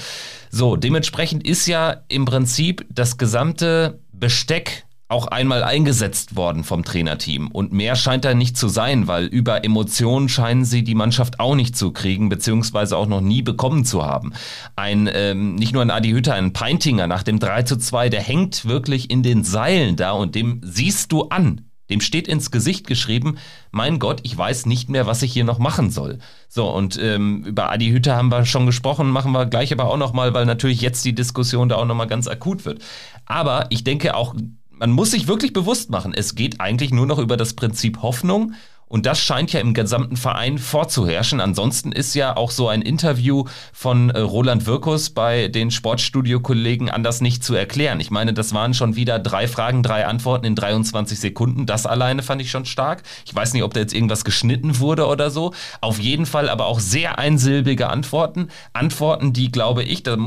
So, dementsprechend ist ja im Prinzip das gesamte Besteck auch einmal eingesetzt worden vom Trainerteam. Und mehr scheint da nicht zu sein, weil über Emotionen scheinen sie die Mannschaft auch nicht zu kriegen, beziehungsweise auch noch nie bekommen zu haben. Ein, ähm, nicht nur ein Adi Hütter, ein Peintinger nach dem 3 zu 2, der hängt wirklich in den Seilen da und dem siehst du an. Dem steht ins Gesicht geschrieben, mein Gott, ich weiß nicht mehr, was ich hier noch machen soll. So, und ähm, über Adi Hütter haben wir schon gesprochen, machen wir gleich aber auch nochmal, weil natürlich jetzt die Diskussion da auch nochmal ganz akut wird. Aber ich denke auch man muss sich wirklich bewusst machen, es geht eigentlich nur noch über das Prinzip Hoffnung. Und das scheint ja im gesamten Verein vorzuherrschen. Ansonsten ist ja auch so ein Interview von äh, Roland Wirkus bei den Sportstudio-Kollegen anders nicht zu erklären. Ich meine, das waren schon wieder drei Fragen, drei Antworten in 23 Sekunden. Das alleine fand ich schon stark. Ich weiß nicht, ob da jetzt irgendwas geschnitten wurde oder so. Auf jeden Fall aber auch sehr einsilbige Antworten. Antworten, die, glaube ich, da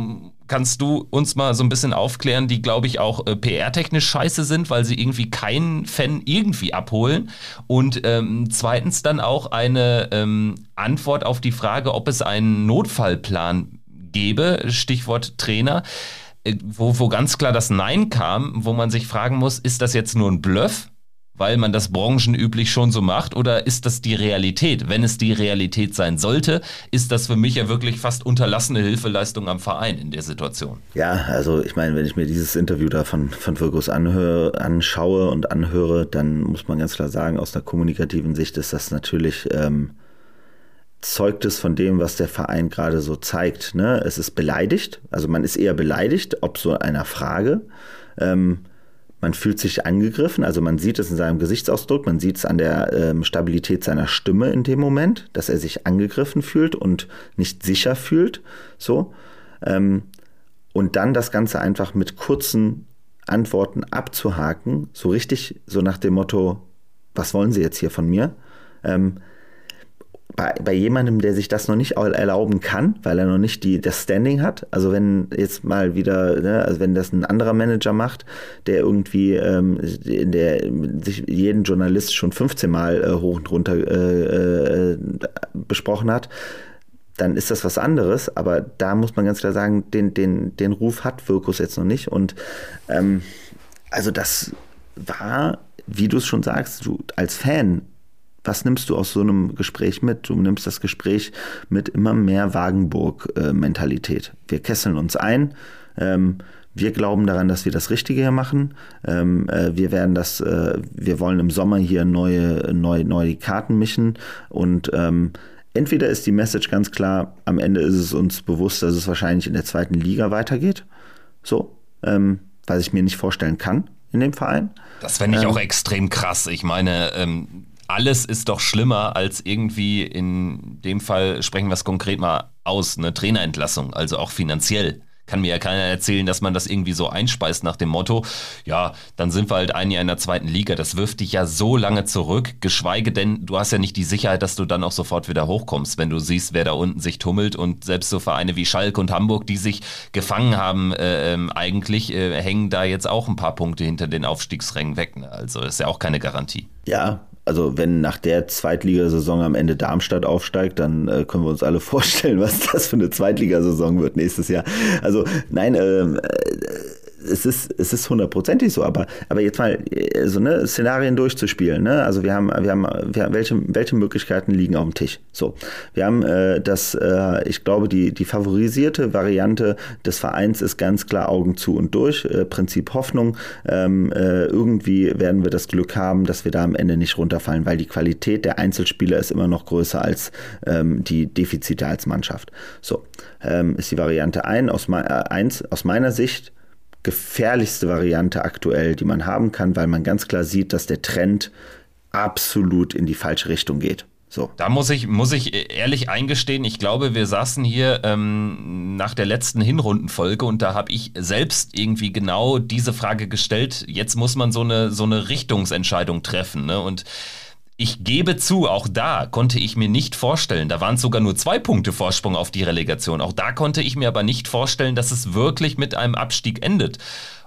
kannst du uns mal so ein bisschen aufklären, die, glaube ich, auch äh, PR-technisch scheiße sind, weil sie irgendwie keinen Fan irgendwie abholen. Und ähm, zweitens dann auch eine ähm, Antwort auf die Frage, ob es einen Notfallplan gebe, Stichwort Trainer, äh, wo, wo ganz klar das Nein kam, wo man sich fragen muss, ist das jetzt nur ein Bluff? Weil man das branchenüblich schon so macht? Oder ist das die Realität? Wenn es die Realität sein sollte, ist das für mich ja wirklich fast unterlassene Hilfeleistung am Verein in der Situation. Ja, also ich meine, wenn ich mir dieses Interview da von, von Virgus anhöre, anschaue und anhöre, dann muss man ganz klar sagen, aus einer kommunikativen Sicht ist das natürlich. Ähm, zeugt es von dem, was der Verein gerade so zeigt. Ne? Es ist beleidigt, also man ist eher beleidigt, ob so einer Frage. Ähm, man fühlt sich angegriffen, also man sieht es in seinem Gesichtsausdruck, man sieht es an der ähm, Stabilität seiner Stimme in dem Moment, dass er sich angegriffen fühlt und nicht sicher fühlt. So. Ähm, und dann das Ganze einfach mit kurzen Antworten abzuhaken, so richtig, so nach dem Motto, was wollen Sie jetzt hier von mir? Ähm, bei, bei jemandem, der sich das noch nicht erlauben kann, weil er noch nicht die, das Standing hat, also wenn jetzt mal wieder, ne, also wenn das ein anderer Manager macht, der irgendwie ähm, der sich jeden Journalist schon 15 Mal äh, hoch und runter äh, äh, besprochen hat, dann ist das was anderes, aber da muss man ganz klar sagen, den, den, den Ruf hat Wirkus jetzt noch nicht. Und ähm, also das war, wie du es schon sagst, du als Fan was nimmst du aus so einem Gespräch mit? Du nimmst das Gespräch mit immer mehr Wagenburg-Mentalität. Wir kesseln uns ein. Ähm, wir glauben daran, dass wir das Richtige hier machen. Ähm, äh, wir werden das, äh, wir wollen im Sommer hier neue, neue, neue die Karten mischen und ähm, entweder ist die Message ganz klar, am Ende ist es uns bewusst, dass es wahrscheinlich in der zweiten Liga weitergeht. So, ähm, was ich mir nicht vorstellen kann in dem Verein. Das fände ich ähm, auch extrem krass. Ich meine, ähm, alles ist doch schlimmer als irgendwie in dem Fall, sprechen wir es konkret mal aus, eine Trainerentlassung, also auch finanziell. Kann mir ja keiner erzählen, dass man das irgendwie so einspeist nach dem Motto, ja, dann sind wir halt ein Jahr in der zweiten Liga. Das wirft dich ja so lange zurück, geschweige denn, du hast ja nicht die Sicherheit, dass du dann auch sofort wieder hochkommst, wenn du siehst, wer da unten sich tummelt und selbst so Vereine wie Schalke und Hamburg, die sich gefangen haben, äh, ähm, eigentlich äh, hängen da jetzt auch ein paar Punkte hinter den Aufstiegsrängen weg. Ne? Also ist ja auch keine Garantie. Ja, also wenn nach der Zweitligasaison am Ende Darmstadt aufsteigt, dann äh, können wir uns alle vorstellen, was das für eine Zweitligasaison wird nächstes Jahr. Also nein, ähm, äh, es ist, es ist hundertprozentig so, aber, aber jetzt mal äh, so ne, Szenarien durchzuspielen. Ne? Also wir haben, wir haben, wir haben welche, welche Möglichkeiten liegen auf dem Tisch? So, wir haben äh, das, äh, ich glaube, die, die favorisierte Variante des Vereins ist ganz klar Augen zu und durch. Äh, Prinzip Hoffnung. Ähm, äh, irgendwie werden wir das Glück haben, dass wir da am Ende nicht runterfallen, weil die Qualität der Einzelspieler ist immer noch größer als ähm, die Defizite als Mannschaft. So, ähm, ist die Variante 1 aus, äh, eins, aus meiner Sicht gefährlichste Variante aktuell, die man haben kann, weil man ganz klar sieht, dass der Trend absolut in die falsche Richtung geht. So. Da muss ich, muss ich ehrlich eingestehen, ich glaube, wir saßen hier ähm, nach der letzten Hinrundenfolge und da habe ich selbst irgendwie genau diese Frage gestellt. Jetzt muss man so eine, so eine Richtungsentscheidung treffen. Ne? Und ich gebe zu, auch da konnte ich mir nicht vorstellen, da waren sogar nur zwei Punkte Vorsprung auf die Relegation. Auch da konnte ich mir aber nicht vorstellen, dass es wirklich mit einem Abstieg endet.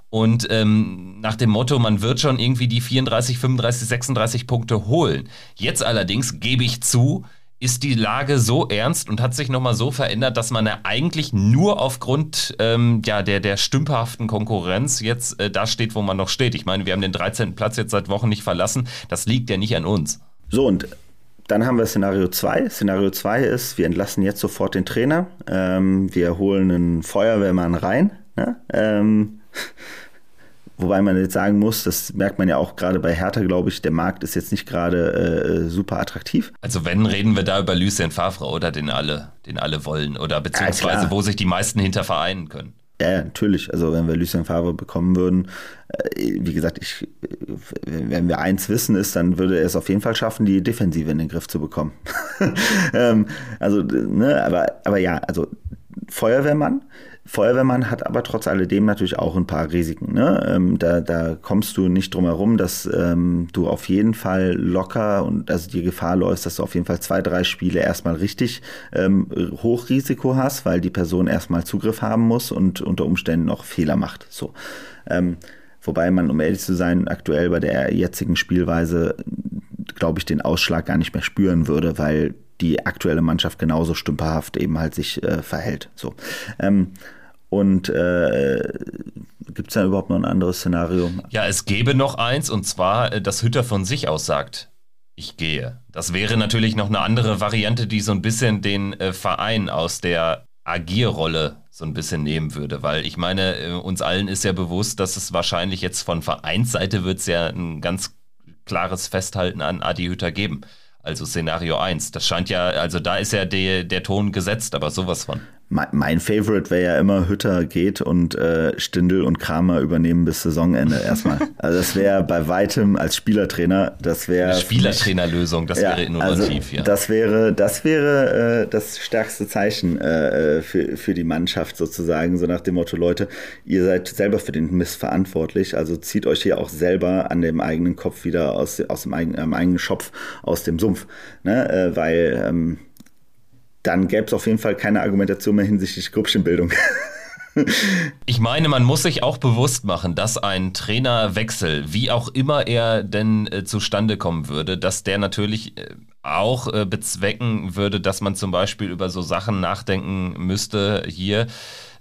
Und ähm, nach dem Motto, man wird schon irgendwie die 34, 35, 36 Punkte holen. Jetzt allerdings gebe ich zu, ist die Lage so ernst und hat sich nochmal so verändert, dass man ja eigentlich nur aufgrund ähm, ja, der, der stümperhaften Konkurrenz jetzt äh, da steht, wo man noch steht. Ich meine, wir haben den 13. Platz jetzt seit Wochen nicht verlassen. Das liegt ja nicht an uns. So, und dann haben wir Szenario 2. Szenario 2 ist, wir entlassen jetzt sofort den Trainer. Ähm, wir holen einen Feuerwehrmann rein. Ne? Ähm, Wobei man jetzt sagen muss, das merkt man ja auch gerade bei Hertha, glaube ich, der Markt ist jetzt nicht gerade äh, super attraktiv. Also wenn, reden wir da über Lucien Favre oder den alle, den alle wollen oder beziehungsweise ja, wo sich die meisten hinter vereinen können. Ja, natürlich. Also wenn wir Lucien Favre bekommen würden, äh, wie gesagt, ich, wenn wir eins wissen ist, dann würde er es auf jeden Fall schaffen, die Defensive in den Griff zu bekommen. ähm, also, ne, aber, aber ja, also Feuerwehrmann Feuerwehrmann hat aber trotz alledem natürlich auch ein paar Risiken. Ne? Ähm, da, da kommst du nicht drum herum, dass ähm, du auf jeden Fall locker und also die Gefahr läufst, dass du auf jeden Fall zwei, drei Spiele erstmal richtig ähm, Hochrisiko hast, weil die Person erstmal Zugriff haben muss und unter Umständen noch Fehler macht. So. Ähm, wobei man, um ehrlich zu sein, aktuell bei der jetzigen Spielweise, glaube ich, den Ausschlag gar nicht mehr spüren würde, weil die aktuelle Mannschaft genauso stümperhaft eben halt sich äh, verhält. So. Ähm, und äh, gibt es da überhaupt noch ein anderes Szenario? Ja, es gäbe noch eins, und zwar, äh, dass Hütter von sich aus sagt, ich gehe. Das wäre natürlich noch eine andere Variante, die so ein bisschen den äh, Verein aus der Agierrolle so ein bisschen nehmen würde, weil ich meine, äh, uns allen ist ja bewusst, dass es wahrscheinlich jetzt von Vereinsseite wird es ja ein ganz klares Festhalten an Adi Hütter geben. Also Szenario 1. Das scheint ja, also da ist ja der, der Ton gesetzt, aber sowas von. Mein, Favorite wäre ja immer Hütter geht und äh, Stindel und Kramer übernehmen bis Saisonende erstmal. Also das wäre bei weitem als Spielertrainer, das wäre Spielertrainerlösung, das ja, wäre innovativ, also, ja. Das wäre, das wäre äh, das stärkste Zeichen äh, für, für die Mannschaft sozusagen, so nach dem Motto, Leute, ihr seid selber für den Mist verantwortlich, also zieht euch hier auch selber an dem eigenen Kopf wieder aus, aus dem eigenen, eigenen Schopf, aus dem Sumpf. Ne? Äh, weil ähm, dann gäbe es auf jeden Fall keine Argumentation mehr hinsichtlich Gruppchenbildung. Ich meine, man muss sich auch bewusst machen, dass ein Trainerwechsel, wie auch immer er denn äh, zustande kommen würde, dass der natürlich äh, auch äh, bezwecken würde, dass man zum Beispiel über so Sachen nachdenken müsste, hier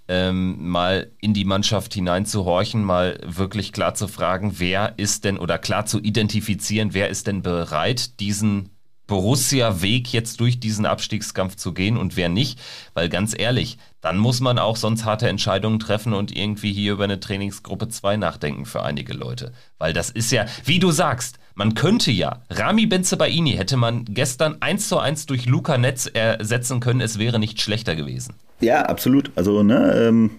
ähm, mal in die Mannschaft hineinzuhorchen, mal wirklich klar zu fragen, wer ist denn oder klar zu identifizieren, wer ist denn bereit, diesen Borussia-Weg jetzt durch diesen Abstiegskampf zu gehen und wer nicht. Weil ganz ehrlich, dann muss man auch sonst harte Entscheidungen treffen und irgendwie hier über eine Trainingsgruppe 2 nachdenken für einige Leute. Weil das ist ja, wie du sagst, man könnte ja, Rami Benzebaini hätte man gestern eins zu eins durch Luca Netz ersetzen können, es wäre nicht schlechter gewesen. Ja, absolut. Also, ne, ähm,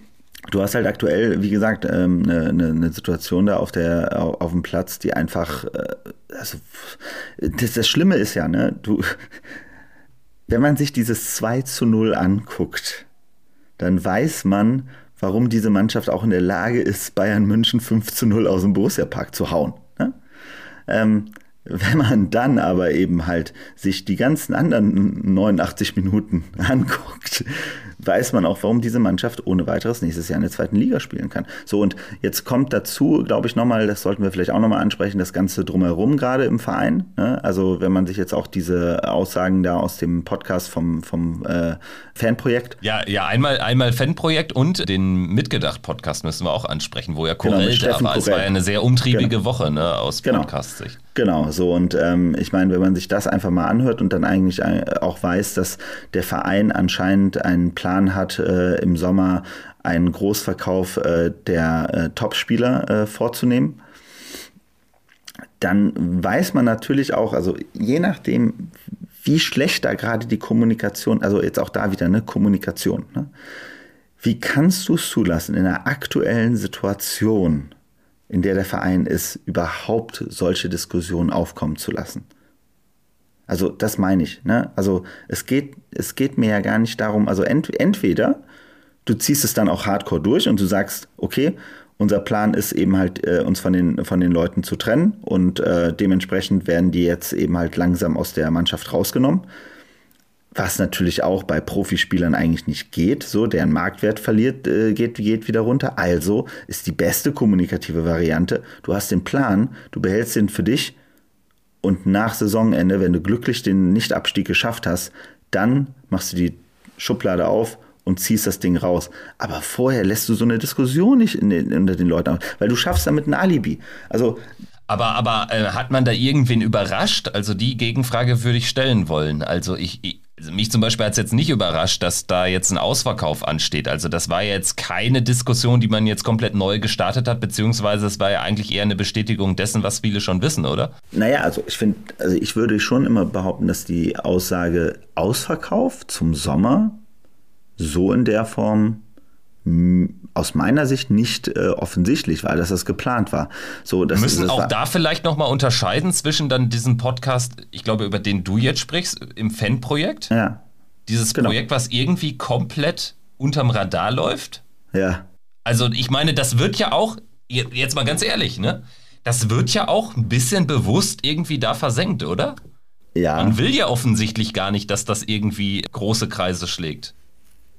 du hast halt aktuell, wie gesagt, ähm, eine, eine, Situation da auf, der, auf, dem Platz, die einfach, äh, also, das, das Schlimme ist ja, ne, du, wenn man sich dieses 2 zu 0 anguckt, dann weiß man, warum diese Mannschaft auch in der Lage ist, Bayern München 5 zu 0 aus dem Borussia Park zu hauen. Ne? Ähm, wenn man dann aber eben halt sich die ganzen anderen 89 Minuten anguckt, weiß man auch, warum diese Mannschaft ohne weiteres nächstes Jahr in der zweiten Liga spielen kann. So, und jetzt kommt dazu, glaube ich, nochmal, das sollten wir vielleicht auch nochmal ansprechen, das Ganze drumherum gerade im Verein. Ne? Also, wenn man sich jetzt auch diese Aussagen da aus dem Podcast vom, vom äh, Fanprojekt. Ja, ja, einmal, einmal Fanprojekt und den Mitgedacht-Podcast müssen wir auch ansprechen, wo ja Korell genau, da war. Es war ja eine sehr umtriebige genau. Woche ne, aus genau. Podcast-Sicht. Genau, so und ähm, ich meine, wenn man sich das einfach mal anhört und dann eigentlich auch weiß, dass der Verein anscheinend einen Plan hat, äh, im Sommer einen Großverkauf äh, der äh, Topspieler äh, vorzunehmen, dann weiß man natürlich auch, also je nachdem, wie schlecht da gerade die Kommunikation, also jetzt auch da wieder eine Kommunikation, ne? wie kannst du es zulassen in einer aktuellen Situation, in der der Verein ist, überhaupt solche Diskussionen aufkommen zu lassen? Also das meine ich. Ne? Also es geht, es geht mir ja gar nicht darum, also ent, entweder du ziehst es dann auch hardcore durch und du sagst, okay, unser Plan ist eben halt, äh, uns von den, von den Leuten zu trennen und äh, dementsprechend werden die jetzt eben halt langsam aus der Mannschaft rausgenommen. Was natürlich auch bei Profispielern eigentlich nicht geht. So, deren Marktwert verliert, äh, geht, geht wieder runter. Also ist die beste kommunikative Variante. Du hast den Plan, du behältst den für dich und nach Saisonende, wenn du glücklich den Nichtabstieg geschafft hast, dann machst du die Schublade auf und ziehst das Ding raus. Aber vorher lässt du so eine Diskussion nicht den, unter den Leuten, weil du schaffst damit ein Alibi. Also aber, aber äh, hat man da irgendwen überrascht? Also die Gegenfrage würde ich stellen wollen. Also ich, ich also mich zum Beispiel hat es jetzt nicht überrascht, dass da jetzt ein Ausverkauf ansteht. Also das war jetzt keine Diskussion, die man jetzt komplett neu gestartet hat, beziehungsweise es war ja eigentlich eher eine Bestätigung dessen, was viele schon wissen, oder? Naja, also ich finde, also ich würde schon immer behaupten, dass die Aussage Ausverkauf zum Sommer so in der Form aus meiner Sicht nicht äh, offensichtlich war, dass das geplant war. So, das, Wir müssen das auch war, da vielleicht nochmal unterscheiden zwischen dann diesem Podcast, ich glaube, über den du jetzt sprichst, im Fanprojekt. Ja. Dieses genau. Projekt, was irgendwie komplett unterm Radar läuft. Ja. Also ich meine, das wird ja auch, jetzt mal ganz ehrlich, ne? Das wird ja auch ein bisschen bewusst irgendwie da versenkt, oder? Ja. Man will ja offensichtlich gar nicht, dass das irgendwie große Kreise schlägt.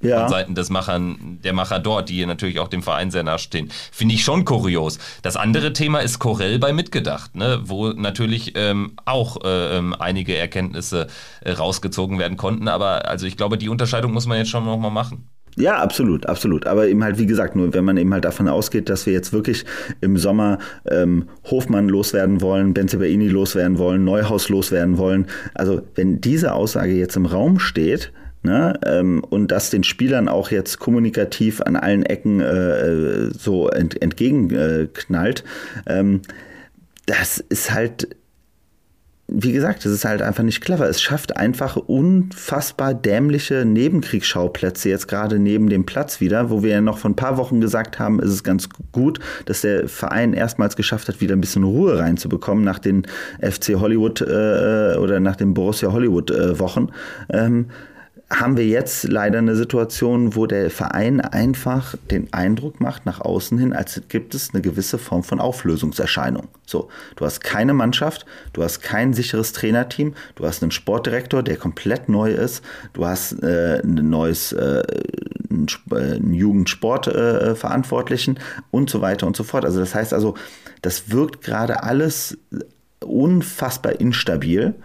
Ja. von Seiten des Machern, der Macher dort, die natürlich auch dem Verein sehr nachstehen. Finde ich schon kurios. Das andere Thema ist Corell bei Mitgedacht, ne? wo natürlich ähm, auch äh, ähm, einige Erkenntnisse äh, rausgezogen werden konnten. Aber also ich glaube, die Unterscheidung muss man jetzt schon nochmal machen. Ja, absolut, absolut. Aber eben halt, wie gesagt, nur wenn man eben halt davon ausgeht, dass wir jetzt wirklich im Sommer ähm, Hofmann loswerden wollen, Benzebaini loswerden wollen, Neuhaus loswerden wollen. Also wenn diese Aussage jetzt im Raum steht, Ne, ähm, und das den Spielern auch jetzt kommunikativ an allen Ecken äh, so ent, entgegenknallt, ähm, das ist halt wie gesagt, es ist halt einfach nicht clever. Es schafft einfach unfassbar dämliche Nebenkriegsschauplätze jetzt gerade neben dem Platz wieder, wo wir ja noch vor ein paar Wochen gesagt haben, ist es ganz gut, dass der Verein erstmals geschafft hat, wieder ein bisschen Ruhe reinzubekommen nach den FC Hollywood äh, oder nach den Borussia Hollywood äh, Wochen. Ähm, haben wir jetzt leider eine Situation, wo der Verein einfach den Eindruck macht nach außen hin, als gibt es eine gewisse Form von Auflösungserscheinung. So, du hast keine Mannschaft, du hast kein sicheres Trainerteam, du hast einen Sportdirektor, der komplett neu ist, du hast äh, ein neues äh, einen Jugendsportverantwortlichen äh, und so weiter und so fort. Also das heißt also, das wirkt gerade alles unfassbar instabil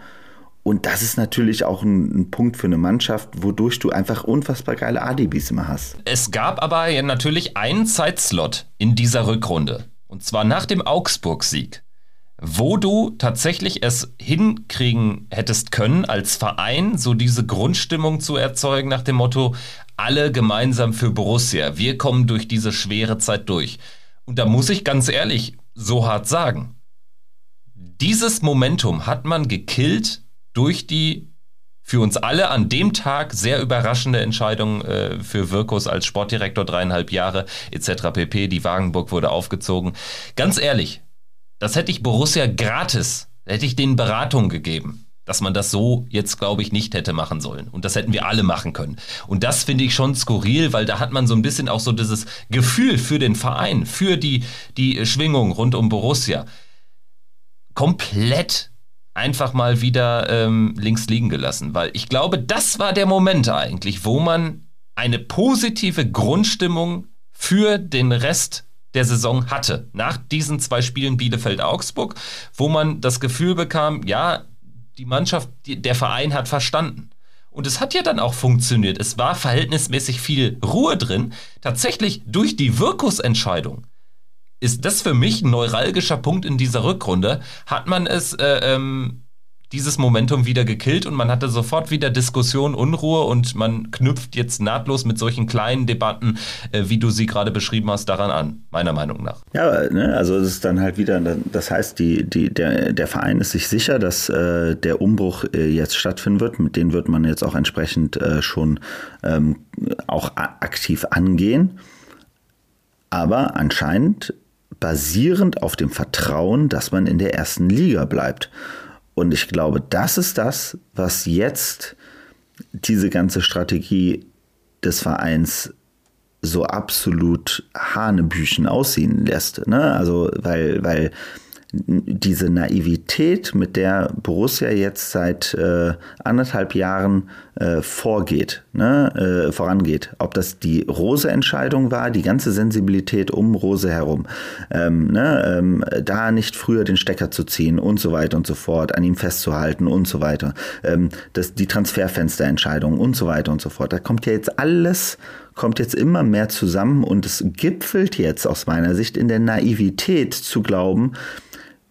und das ist natürlich auch ein, ein, Punkt für eine Mannschaft, wodurch du einfach unfassbar geile Adibis immer hast. Es gab aber natürlich einen Zeitslot in dieser Rückrunde. Und zwar nach dem Augsburg-Sieg, wo du tatsächlich es hinkriegen hättest können, als Verein so diese Grundstimmung zu erzeugen nach dem Motto, alle gemeinsam für Borussia. Wir kommen durch diese schwere Zeit durch. Und da muss ich ganz ehrlich so hart sagen, dieses Momentum hat man gekillt durch die für uns alle an dem Tag sehr überraschende Entscheidung äh, für Wirkus als Sportdirektor, dreieinhalb Jahre etc. pp. Die Wagenburg wurde aufgezogen. Ganz ehrlich, das hätte ich Borussia gratis, hätte ich denen Beratung gegeben dass man das so jetzt, glaube ich, nicht hätte machen sollen. Und das hätten wir alle machen können. Und das finde ich schon skurril, weil da hat man so ein bisschen auch so dieses Gefühl für den Verein, für die, die Schwingung rund um Borussia komplett einfach mal wieder ähm, links liegen gelassen, weil ich glaube, das war der Moment eigentlich, wo man eine positive Grundstimmung für den Rest der Saison hatte. Nach diesen zwei Spielen Bielefeld-Augsburg, wo man das Gefühl bekam, ja, die Mannschaft, der Verein hat verstanden. Und es hat ja dann auch funktioniert. Es war verhältnismäßig viel Ruhe drin. Tatsächlich durch die Wirkusentscheidung ist das für mich ein neuralgischer Punkt in dieser Rückrunde. Hat man es, äh, ähm, dieses Momentum wieder gekillt und man hatte sofort wieder Diskussion, Unruhe und man knüpft jetzt nahtlos mit solchen kleinen Debatten, äh, wie du sie gerade beschrieben hast, daran an, meiner Meinung nach. Ja, ne, also es ist dann halt wieder, das heißt, die, die, der, der Verein ist sich sicher, dass äh, der Umbruch äh, jetzt stattfinden wird. Mit dem wird man jetzt auch entsprechend äh, schon ähm, auch aktiv angehen. Aber anscheinend basierend auf dem Vertrauen, dass man in der ersten Liga bleibt. Und ich glaube, das ist das, was jetzt diese ganze Strategie des Vereins so absolut Hanebüchen aussehen lässt. Ne? Also, weil, weil diese Naivität, mit der Borussia jetzt seit äh, anderthalb Jahren äh, vorgeht, ne, äh, vorangeht. Ob das die Rose-Entscheidung war, die ganze Sensibilität um Rose herum, ähm, ne, ähm, da nicht früher den Stecker zu ziehen und so weiter und so fort, an ihm festzuhalten und so weiter. Ähm, das, die Transferfensterentscheidung und so weiter und so fort. Da kommt ja jetzt alles kommt jetzt immer mehr zusammen und es gipfelt jetzt aus meiner Sicht in der Naivität zu glauben,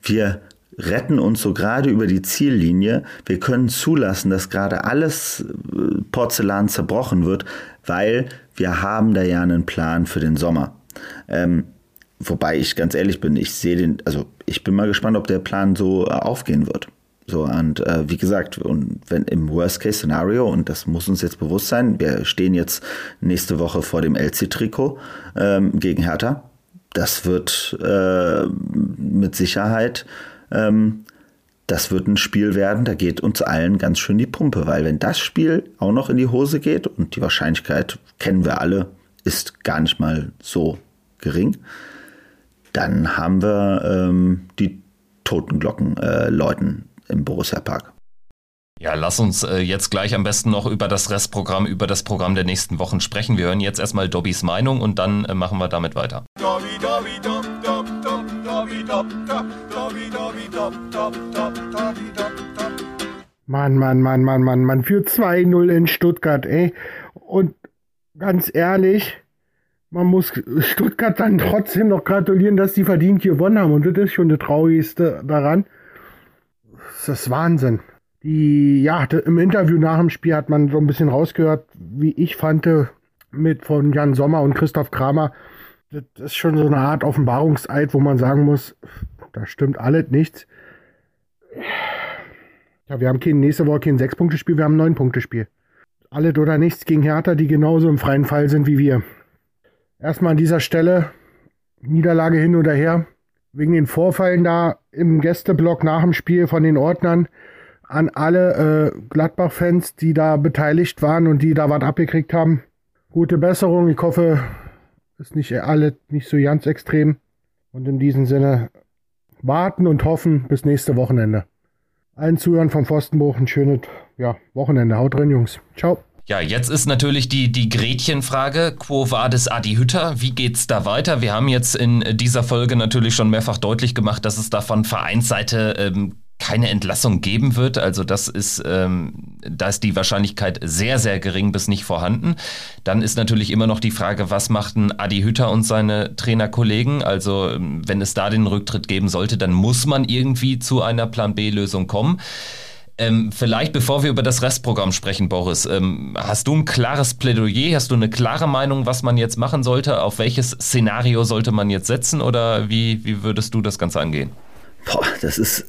wir retten uns so gerade über die Ziellinie. Wir können zulassen, dass gerade alles äh, Porzellan zerbrochen wird, weil wir haben da ja einen Plan für den Sommer. Ähm, wobei ich ganz ehrlich bin, ich sehe den, also ich bin mal gespannt, ob der Plan so äh, aufgehen wird. So, und äh, wie gesagt, und wenn im Worst-Case-Szenario, und das muss uns jetzt bewusst sein, wir stehen jetzt nächste Woche vor dem LC-Trikot ähm, gegen Hertha. Das wird äh, mit Sicherheit, ähm, das wird ein Spiel werden, da geht uns allen ganz schön die Pumpe, weil wenn das Spiel auch noch in die Hose geht, und die Wahrscheinlichkeit kennen wir alle, ist gar nicht mal so gering, dann haben wir ähm, die Totenglocken äh, läuten im Borussia Park. Ja, lass uns äh, jetzt gleich am besten noch über das Restprogramm, über das Programm der nächsten Wochen sprechen. Wir hören jetzt erstmal Dobbys Meinung und dann äh, machen wir damit weiter. Dobby, Dobby, Dob, Dob, Dob, Dobby, Dob, Dob, Dobby, Dobby, Dob, Dob, Dob, Dobby, Dob, Dob. Mann, Mann, Mann, Mann, Mann, Mann, für 2-0 in Stuttgart, ey. Und ganz ehrlich, man muss Stuttgart dann trotzdem noch gratulieren, dass die verdient gewonnen haben. Und das ist schon das Traurigste daran. Das ist Wahnsinn. Die, ja, im Interview nach dem Spiel hat man so ein bisschen rausgehört, wie ich fand, mit von Jan Sommer und Christoph Kramer. Das ist schon so eine Art Offenbarungseid, wo man sagen muss, da stimmt alles nichts. Ja, wir haben kein, nächste Woche kein Sechs-Punkte-Spiel, wir haben ein Neun-Punkte-Spiel. Alles oder nichts gegen Hertha, die genauso im freien Fall sind wie wir. Erstmal an dieser Stelle Niederlage hin oder her. Wegen den Vorfällen da im Gästeblock nach dem Spiel von den Ordnern an alle äh, Gladbach-Fans, die da beteiligt waren und die da was abgekriegt haben. Gute Besserung. Ich hoffe, ist nicht alle nicht so ganz extrem. Und in diesem Sinne warten und hoffen bis nächste Wochenende. Allen Zuhörern vom Pfostenbruch ein schönes ja, Wochenende. Haut drin, Jungs. Ciao. Ja, jetzt ist natürlich die, die Gretchenfrage, quo vadis Adi Hütter, wie geht's da weiter? Wir haben jetzt in dieser Folge natürlich schon mehrfach deutlich gemacht, dass es da von Vereinsseite ähm, keine Entlassung geben wird. Also das ist, ähm, da ist die Wahrscheinlichkeit sehr, sehr gering bis nicht vorhanden. Dann ist natürlich immer noch die Frage, was machten Adi Hütter und seine Trainerkollegen? Also ähm, wenn es da den Rücktritt geben sollte, dann muss man irgendwie zu einer Plan B-Lösung kommen. Ähm, vielleicht bevor wir über das Restprogramm sprechen, Boris, ähm, hast du ein klares Plädoyer? Hast du eine klare Meinung, was man jetzt machen sollte? Auf welches Szenario sollte man jetzt setzen oder wie, wie würdest du das Ganze angehen? Boah, das ist,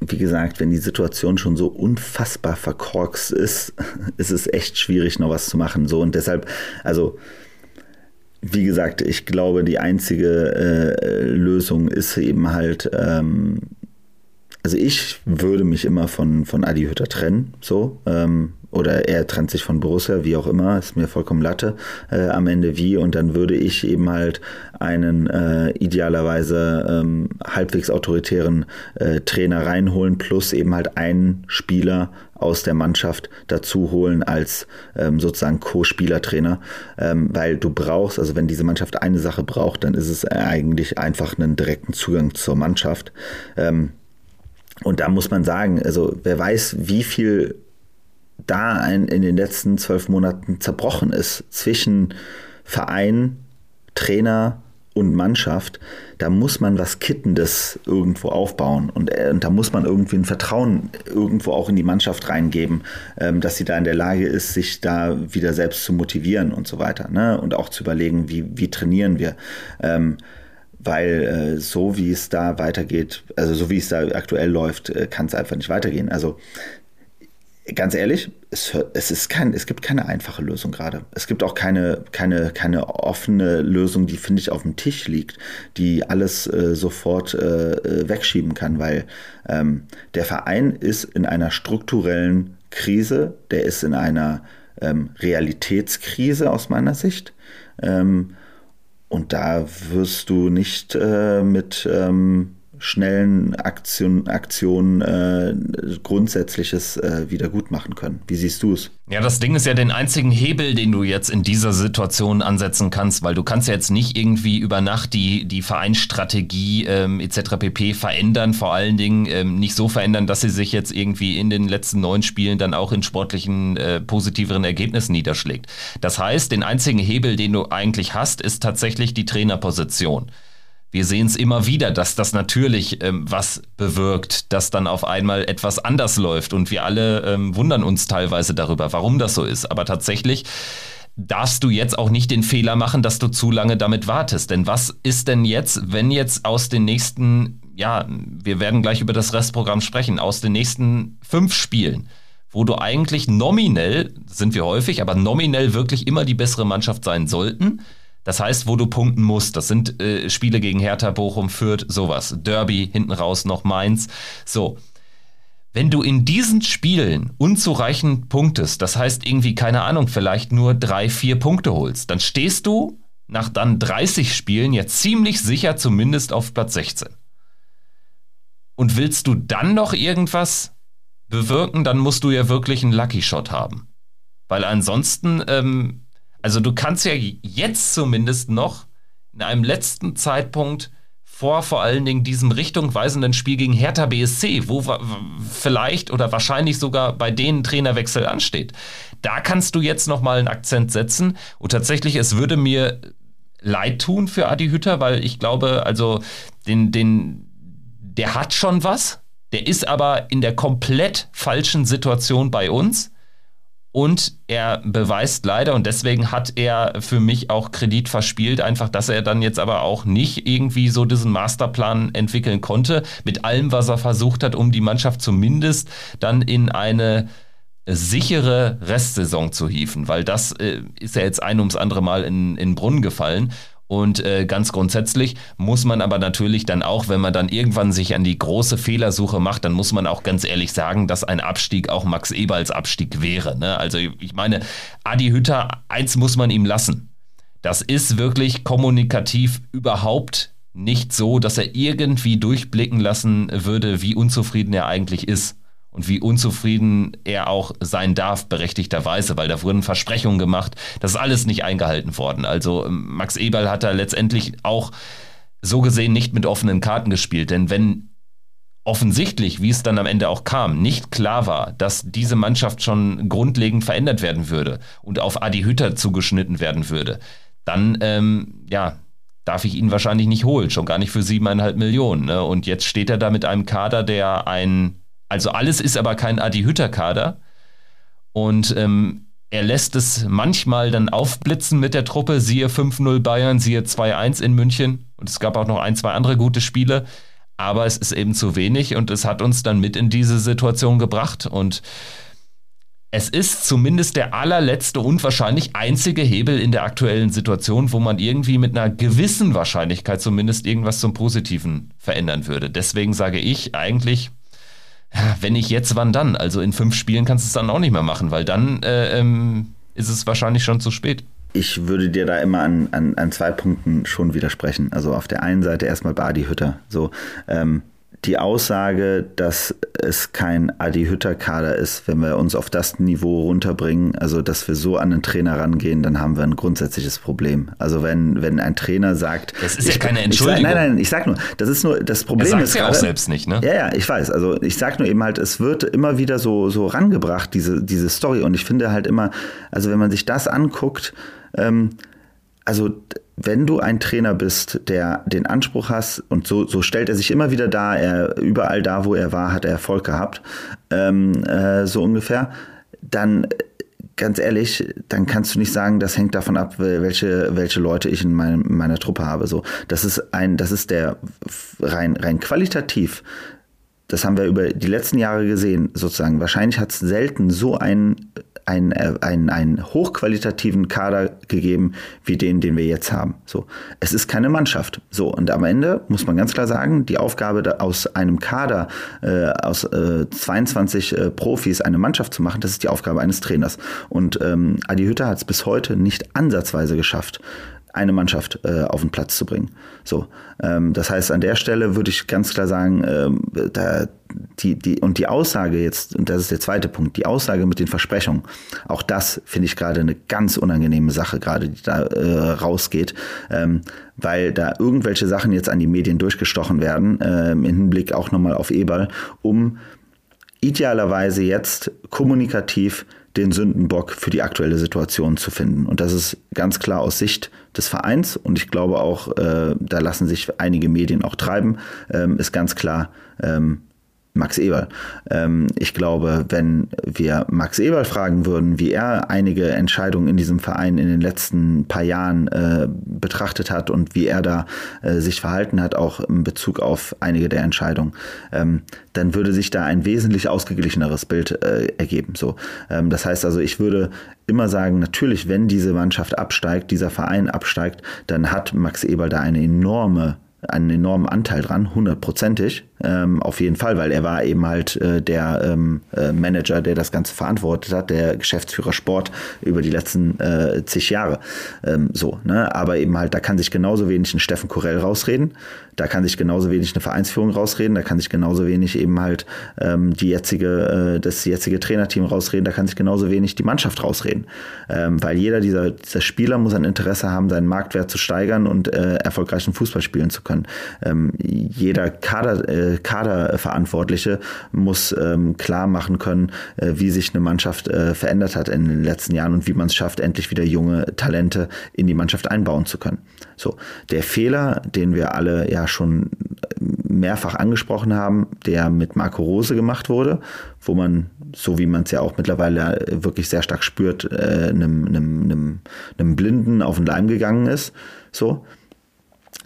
wie gesagt, wenn die Situation schon so unfassbar verkorkst ist, ist es echt schwierig, noch was zu machen. So und deshalb, also wie gesagt, ich glaube, die einzige äh, Lösung ist eben halt ähm, also ich würde mich immer von, von Adi Hütter trennen, so. Ähm, oder er trennt sich von Borussia, wie auch immer, ist mir vollkommen Latte äh, am Ende wie. Und dann würde ich eben halt einen äh, idealerweise ähm, halbwegs autoritären äh, Trainer reinholen, plus eben halt einen Spieler aus der Mannschaft dazu holen als ähm, sozusagen Co-Spielertrainer, ähm, weil du brauchst, also wenn diese Mannschaft eine Sache braucht, dann ist es eigentlich einfach einen direkten Zugang zur Mannschaft. Ähm, und da muss man sagen, also wer weiß, wie viel da ein, in den letzten zwölf Monaten zerbrochen ist zwischen Verein, Trainer und Mannschaft, da muss man was Kittendes irgendwo aufbauen und, äh, und da muss man irgendwie ein Vertrauen irgendwo auch in die Mannschaft reingeben, ähm, dass sie da in der Lage ist, sich da wieder selbst zu motivieren und so weiter ne? und auch zu überlegen, wie, wie trainieren wir. Ähm, weil äh, so wie es da weitergeht, also so wie es da aktuell läuft, äh, kann es einfach nicht weitergehen. Also ganz ehrlich, es, es, ist kein, es gibt keine einfache Lösung gerade. Es gibt auch keine, keine, keine offene Lösung, die, finde ich, auf dem Tisch liegt, die alles äh, sofort äh, äh, wegschieben kann, weil ähm, der Verein ist in einer strukturellen Krise, der ist in einer ähm, Realitätskrise aus meiner Sicht. Ähm, und da wirst du nicht äh, mit ähm, schnellen Aktion, Aktionen äh, Grundsätzliches äh, wieder gut machen können. Wie siehst du es? Ja, das Ding ist ja den einzigen Hebel, den du jetzt in dieser Situation ansetzen kannst, weil du kannst ja jetzt nicht irgendwie über Nacht die, die Vereinsstrategie ähm, etc. pp. verändern, vor allen Dingen ähm, nicht so verändern, dass sie sich jetzt irgendwie in den letzten neun Spielen dann auch in sportlichen äh, positiveren Ergebnissen niederschlägt. Das heißt, den einzigen Hebel, den du eigentlich hast, ist tatsächlich die Trainerposition wir sehen es immer wieder, dass das natürlich ähm, was bewirkt, dass dann auf einmal etwas anders läuft und wir alle ähm, wundern uns teilweise darüber, warum das so ist. Aber tatsächlich darfst du jetzt auch nicht den Fehler machen, dass du zu lange damit wartest. Denn was ist denn jetzt, wenn jetzt aus den nächsten, ja, wir werden gleich über das Restprogramm sprechen, aus den nächsten fünf Spielen, wo du eigentlich nominell, sind wir häufig, aber nominell wirklich immer die bessere Mannschaft sein sollten, das heißt, wo du punkten musst. Das sind äh, Spiele gegen Hertha, Bochum, Fürth, sowas. Derby, hinten raus noch Mainz. So. Wenn du in diesen Spielen unzureichend punktest, das heißt irgendwie, keine Ahnung, vielleicht nur drei, vier Punkte holst, dann stehst du nach dann 30 Spielen jetzt ziemlich sicher zumindest auf Platz 16. Und willst du dann noch irgendwas bewirken, dann musst du ja wirklich einen Lucky Shot haben. Weil ansonsten, ähm, also du kannst ja jetzt zumindest noch in einem letzten Zeitpunkt vor vor allen Dingen diesem richtungweisenden Spiel gegen Hertha BSC, wo vielleicht oder wahrscheinlich sogar bei denen Trainerwechsel ansteht. Da kannst du jetzt nochmal einen Akzent setzen und tatsächlich, es würde mir leid tun für Adi Hütter, weil ich glaube, also den, den, der hat schon was, der ist aber in der komplett falschen Situation bei uns und er beweist leider, und deswegen hat er für mich auch Kredit verspielt, einfach, dass er dann jetzt aber auch nicht irgendwie so diesen Masterplan entwickeln konnte, mit allem, was er versucht hat, um die Mannschaft zumindest dann in eine sichere Restsaison zu hieven, weil das äh, ist ja jetzt ein ums andere Mal in, in Brunnen gefallen. Und äh, ganz grundsätzlich muss man aber natürlich dann auch, wenn man dann irgendwann sich an die große Fehlersuche macht, dann muss man auch ganz ehrlich sagen, dass ein Abstieg auch Max Eberls Abstieg wäre. Ne? Also ich meine, Adi Hütter, eins muss man ihm lassen. Das ist wirklich kommunikativ überhaupt nicht so, dass er irgendwie durchblicken lassen würde, wie unzufrieden er eigentlich ist und wie unzufrieden er auch sein darf, berechtigterweise, weil da wurden Versprechungen gemacht. Das ist alles nicht eingehalten worden. Also ähm, Max Eberl hat da letztendlich auch so gesehen nicht mit offenen Karten gespielt, denn wenn offensichtlich, wie es dann am Ende auch kam, nicht klar war, dass diese Mannschaft schon grundlegend verändert werden würde und auf Adi Hütter zugeschnitten werden würde, dann ähm, ja, darf ich ihn wahrscheinlich nicht holen, schon gar nicht für siebeneinhalb Millionen. Ne? Und jetzt steht er da mit einem Kader, der ein also alles ist aber kein Adi-Hütter-Kader. Und ähm, er lässt es manchmal dann aufblitzen mit der Truppe. Siehe 5-0 Bayern, siehe 2-1 in München. Und es gab auch noch ein, zwei andere gute Spiele. Aber es ist eben zu wenig und es hat uns dann mit in diese Situation gebracht. Und es ist zumindest der allerletzte und wahrscheinlich einzige Hebel in der aktuellen Situation, wo man irgendwie mit einer gewissen Wahrscheinlichkeit zumindest irgendwas zum Positiven verändern würde. Deswegen sage ich eigentlich, wenn nicht jetzt, wann dann? Also in fünf Spielen kannst du es dann auch nicht mehr machen, weil dann äh, ähm, ist es wahrscheinlich schon zu spät. Ich würde dir da immer an, an, an zwei Punkten schon widersprechen. Also auf der einen Seite erstmal Badi Hütter. So, ähm, die Aussage, dass es kein Adi-Hütter-Kader ist, wenn wir uns auf das Niveau runterbringen, also dass wir so an den Trainer rangehen, dann haben wir ein grundsätzliches Problem. Also wenn, wenn ein Trainer sagt. Das ist ja keine Entschuldigung. Sag, nein, nein, ich sag nur, das ist nur, das Problem er ist. ja auch selbst nicht, ne? Ja, ja, ich weiß. Also ich sag nur eben halt, es wird immer wieder so, so rangebracht, diese, diese Story. Und ich finde halt immer, also wenn man sich das anguckt, ähm, also wenn du ein Trainer bist, der den Anspruch hast, und so, so stellt er sich immer wieder dar, er, überall da, wo er war, hat er Erfolg gehabt, ähm, äh, so ungefähr, dann ganz ehrlich, dann kannst du nicht sagen, das hängt davon ab, welche, welche Leute ich in, mein, in meiner Truppe habe. So, das ist ein, das ist der rein, rein qualitativ. Das haben wir über die letzten Jahre gesehen, sozusagen. Wahrscheinlich hat es selten so einen einen, äh, einen, einen hochqualitativen Kader gegeben, wie den, den wir jetzt haben. So, es ist keine Mannschaft. So, und am Ende muss man ganz klar sagen, die Aufgabe aus einem Kader äh, aus äh, 22 äh, Profis eine Mannschaft zu machen, das ist die Aufgabe eines Trainers. Und ähm, Adi Hütter hat es bis heute nicht ansatzweise geschafft, eine Mannschaft äh, auf den Platz zu bringen. So, ähm, das heißt, an der Stelle würde ich ganz klar sagen, ähm, da, die, die, und die Aussage jetzt, und das ist der zweite Punkt, die Aussage mit den Versprechungen, auch das finde ich gerade eine ganz unangenehme Sache, gerade die da äh, rausgeht, ähm, weil da irgendwelche Sachen jetzt an die Medien durchgestochen werden, äh, im Hinblick auch nochmal auf Eberl, um idealerweise jetzt kommunikativ den Sündenbock für die aktuelle Situation zu finden. Und das ist ganz klar aus Sicht des Vereins. Und ich glaube auch, äh, da lassen sich einige Medien auch treiben, ähm, ist ganz klar, ähm, Max Eberl. Ähm, ich glaube, wenn wir Max Eberl fragen würden, wie er einige Entscheidungen in diesem Verein in den letzten paar Jahren äh, betrachtet hat und wie er da äh, sich verhalten hat, auch in Bezug auf einige der Entscheidungen, ähm, dann würde sich da ein wesentlich ausgeglicheneres Bild äh, ergeben. So, ähm, das heißt also, ich würde immer sagen, natürlich, wenn diese Mannschaft absteigt, dieser Verein absteigt, dann hat Max Eberl da eine enorme einen enormen Anteil dran, hundertprozentig, ähm, auf jeden Fall, weil er war eben halt äh, der ähm, äh, Manager, der das Ganze verantwortet hat, der Geschäftsführer Sport über die letzten äh, zig Jahre. Ähm, so, ne? Aber eben halt, da kann sich genauso wenig ein Steffen Korell rausreden, da kann sich genauso wenig eine Vereinsführung rausreden, da kann sich genauso wenig eben halt ähm, die jetzige, äh, das jetzige Trainerteam rausreden, da kann sich genauso wenig die Mannschaft rausreden. Ähm, weil jeder dieser, dieser Spieler muss ein Interesse haben, seinen Marktwert zu steigern und äh, erfolgreichen Fußball spielen zu können. Ähm, jeder Kader, äh, Kaderverantwortliche muss ähm, klar machen können, äh, wie sich eine Mannschaft äh, verändert hat in den letzten Jahren und wie man es schafft, endlich wieder junge Talente in die Mannschaft einbauen zu können. So, der Fehler, den wir alle ja schon mehrfach angesprochen haben, der mit Marco Rose gemacht wurde, wo man, so wie man es ja auch mittlerweile wirklich sehr stark spürt, äh, einem, einem, Blinden auf den Leim gegangen ist. So,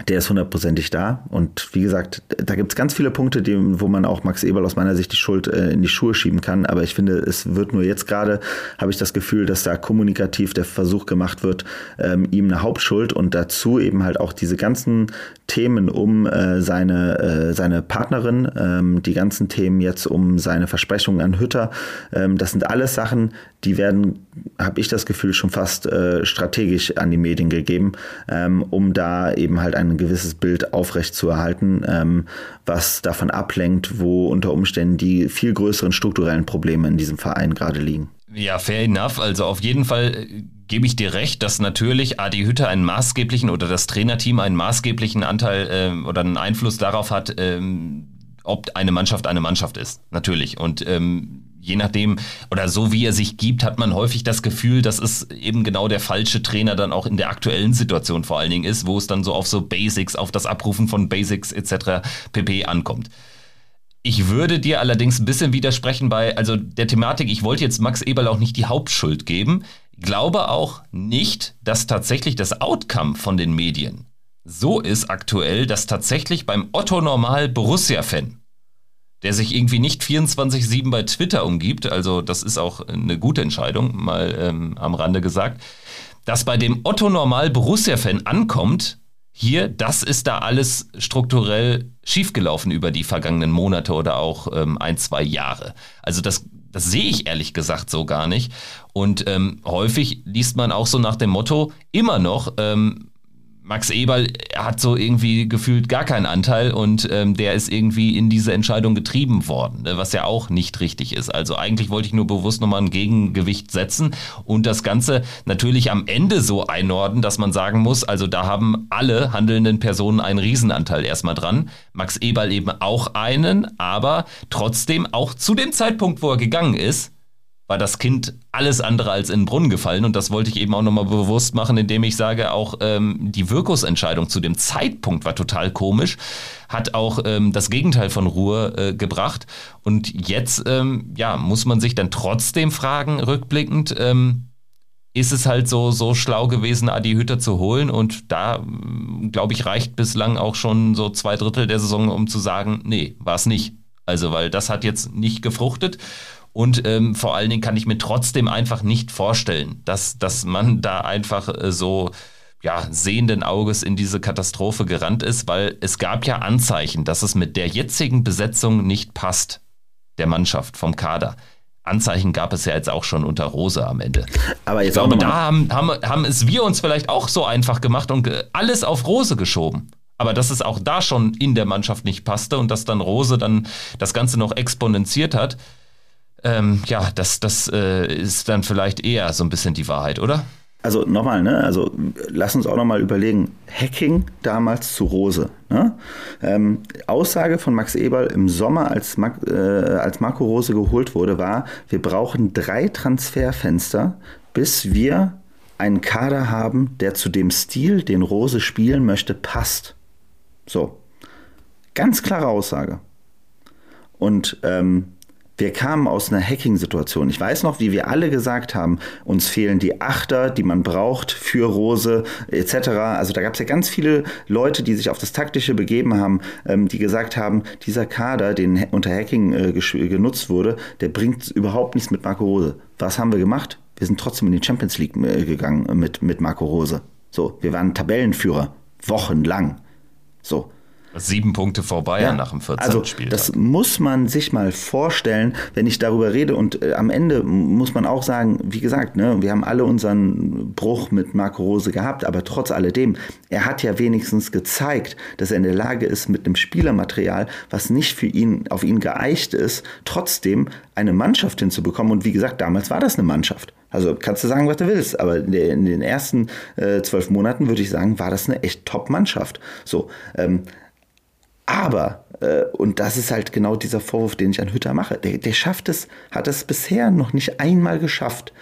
der ist hundertprozentig da. Und wie gesagt, da gibt es ganz viele Punkte, die, wo man auch Max Eberl aus meiner Sicht die Schuld äh, in die Schuhe schieben kann. Aber ich finde, es wird nur jetzt gerade, habe ich das Gefühl, dass da kommunikativ der Versuch gemacht wird, ähm, ihm eine Hauptschuld und dazu eben halt auch diese ganzen Themen um äh, seine, äh, seine Partnerin, ähm, die ganzen Themen jetzt um seine Versprechungen an Hütter. Ähm, das sind alles Sachen, die werden, habe ich das Gefühl, schon fast äh, strategisch an die Medien gegeben, ähm, um da eben halt ein gewisses Bild aufrecht zu erhalten, ähm, was davon ablenkt, wo unter Umständen die viel größeren strukturellen Probleme in diesem Verein gerade liegen. Ja, fair enough. Also auf jeden Fall äh, gebe ich dir recht, dass natürlich Adi Hütter einen maßgeblichen oder das Trainerteam einen maßgeblichen Anteil äh, oder einen Einfluss darauf hat, ähm, ob eine Mannschaft eine Mannschaft ist. Natürlich. Und ähm, je nachdem oder so wie er sich gibt, hat man häufig das Gefühl, dass es eben genau der falsche Trainer dann auch in der aktuellen Situation vor allen Dingen ist, wo es dann so auf so Basics, auf das Abrufen von Basics etc. pp ankommt. Ich würde dir allerdings ein bisschen widersprechen bei, also der Thematik, ich wollte jetzt Max Eberl auch nicht die Hauptschuld geben, glaube auch nicht, dass tatsächlich das Outcome von den Medien so ist aktuell, dass tatsächlich beim Otto Normal Borussia-Fan der sich irgendwie nicht 24-7 bei Twitter umgibt, also das ist auch eine gute Entscheidung, mal ähm, am Rande gesagt, dass bei dem Otto Normal Borussia-Fan ankommt, hier, das ist da alles strukturell schiefgelaufen über die vergangenen Monate oder auch ähm, ein, zwei Jahre. Also das, das sehe ich ehrlich gesagt so gar nicht. Und ähm, häufig liest man auch so nach dem Motto, immer noch, ähm, Max Eberl hat so irgendwie gefühlt gar keinen Anteil und ähm, der ist irgendwie in diese Entscheidung getrieben worden, ne, was ja auch nicht richtig ist. Also eigentlich wollte ich nur bewusst nochmal ein Gegengewicht setzen und das Ganze natürlich am Ende so einordnen, dass man sagen muss, also da haben alle handelnden Personen einen Riesenanteil erstmal dran. Max Eberl eben auch einen, aber trotzdem auch zu dem Zeitpunkt, wo er gegangen ist, war das Kind alles andere als in den Brunnen gefallen. Und das wollte ich eben auch nochmal bewusst machen, indem ich sage, auch ähm, die Wirkungsentscheidung zu dem Zeitpunkt war total komisch, hat auch ähm, das Gegenteil von Ruhe äh, gebracht. Und jetzt, ähm, ja, muss man sich dann trotzdem fragen, rückblickend, ähm, ist es halt so, so schlau gewesen, Adi Hütter zu holen. Und da, glaube ich, reicht bislang auch schon so zwei Drittel der Saison, um zu sagen, nee, war es nicht. Also, weil das hat jetzt nicht gefruchtet. Und ähm, vor allen Dingen kann ich mir trotzdem einfach nicht vorstellen, dass, dass man da einfach äh, so ja, sehenden Auges in diese Katastrophe gerannt ist, weil es gab ja Anzeichen, dass es mit der jetzigen Besetzung nicht passt, der Mannschaft vom Kader. Anzeichen gab es ja jetzt auch schon unter Rose am Ende. Aber jetzt ich glaube, da haben, haben, haben es wir uns vielleicht auch so einfach gemacht und alles auf Rose geschoben. Aber dass es auch da schon in der Mannschaft nicht passte und dass dann Rose dann das Ganze noch exponentiert hat, ähm, ja, das, das äh, ist dann vielleicht eher so ein bisschen die Wahrheit, oder? Also nochmal, ne? Also lass uns auch nochmal überlegen. Hacking damals zu Rose. Ne? Ähm, Aussage von Max Eberl im Sommer, als, Mac, äh, als Marco Rose geholt wurde, war, wir brauchen drei Transferfenster, bis wir einen Kader haben, der zu dem Stil, den Rose spielen möchte, passt. So. Ganz klare Aussage. Und ähm, wir kamen aus einer Hacking-Situation. Ich weiß noch, wie wir alle gesagt haben, uns fehlen die Achter, die man braucht für Rose etc. Also da gab es ja ganz viele Leute, die sich auf das Taktische begeben haben, ähm, die gesagt haben, dieser Kader, den unter Hacking äh, genutzt wurde, der bringt überhaupt nichts mit Marco Rose. Was haben wir gemacht? Wir sind trotzdem in die Champions League äh, gegangen mit, mit Marco Rose. So, wir waren Tabellenführer, wochenlang. So. Sieben Punkte vor Bayern ja, nach dem 14. Also Spieltag. das muss man sich mal vorstellen, wenn ich darüber rede. Und äh, am Ende muss man auch sagen, wie gesagt, ne, wir haben alle unseren Bruch mit Marco Rose gehabt, aber trotz alledem, er hat ja wenigstens gezeigt, dass er in der Lage ist, mit einem Spielermaterial, was nicht für ihn, auf ihn geeicht ist, trotzdem eine Mannschaft hinzubekommen. Und wie gesagt, damals war das eine Mannschaft. Also kannst du sagen, was du willst, aber in den ersten äh, zwölf Monaten würde ich sagen, war das eine echt Top-Mannschaft. So, ähm, aber, äh, und das ist halt genau dieser Vorwurf, den ich an Hütter mache, der, der schafft es, hat es bisher noch nicht einmal geschafft,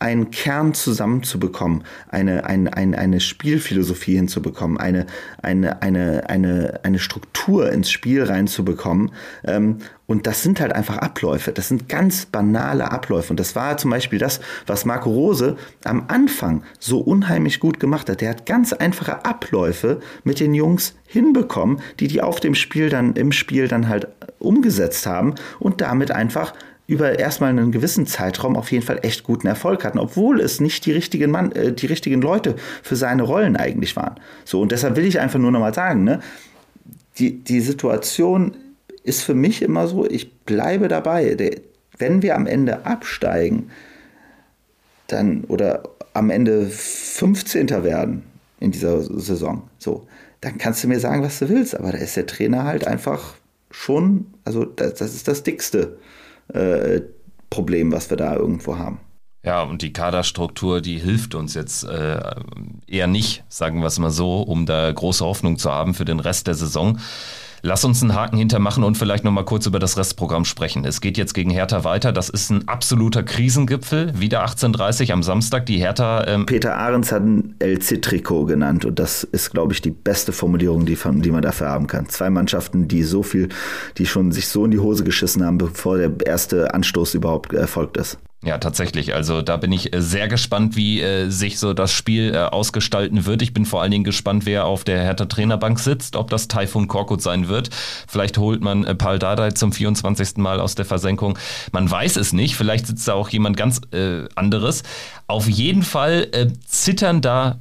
einen Kern zusammenzubekommen, eine, eine, eine, eine Spielphilosophie hinzubekommen, eine, eine, eine, eine, eine Struktur ins Spiel reinzubekommen. Ähm, und das sind halt einfach Abläufe. Das sind ganz banale Abläufe. Und das war zum Beispiel das, was Marco Rose am Anfang so unheimlich gut gemacht hat. Der hat ganz einfache Abläufe mit den Jungs hinbekommen, die die auf dem Spiel dann, im Spiel dann halt umgesetzt haben und damit einfach über erstmal einen gewissen Zeitraum auf jeden Fall echt guten Erfolg hatten, obwohl es nicht die richtigen Mann, äh, die richtigen Leute für seine Rollen eigentlich waren. So, und deshalb will ich einfach nur nochmal sagen, ne, die, die Situation ist für mich immer so, ich bleibe dabei. Der, wenn wir am Ende absteigen, dann oder am Ende 15. werden in dieser Saison, so, dann kannst du mir sagen, was du willst, aber da ist der Trainer halt einfach schon, also das, das ist das Dickste äh, Problem, was wir da irgendwo haben. Ja, und die Kaderstruktur, die hilft uns jetzt äh, eher nicht, sagen wir es mal so, um da große Hoffnung zu haben für den Rest der Saison. Lass uns einen Haken hintermachen und vielleicht nochmal kurz über das Restprogramm sprechen. Es geht jetzt gegen Hertha weiter. Das ist ein absoluter Krisengipfel. Wieder 18.30 am Samstag. Die Hertha. Ähm Peter Ahrens hat ein El Citrico genannt und das ist, glaube ich, die beste Formulierung, die, die man dafür haben kann. Zwei Mannschaften, die so viel, die schon sich so in die Hose geschissen haben, bevor der erste Anstoß überhaupt erfolgt ist. Ja, tatsächlich. Also da bin ich äh, sehr gespannt, wie äh, sich so das Spiel äh, ausgestalten wird. Ich bin vor allen Dingen gespannt, wer auf der Hertha Trainerbank sitzt, ob das Taifun Korkut sein wird. Vielleicht holt man äh, Paul Dardai zum 24. Mal aus der Versenkung. Man weiß es nicht. Vielleicht sitzt da auch jemand ganz äh, anderes. Auf jeden Fall äh, zittern da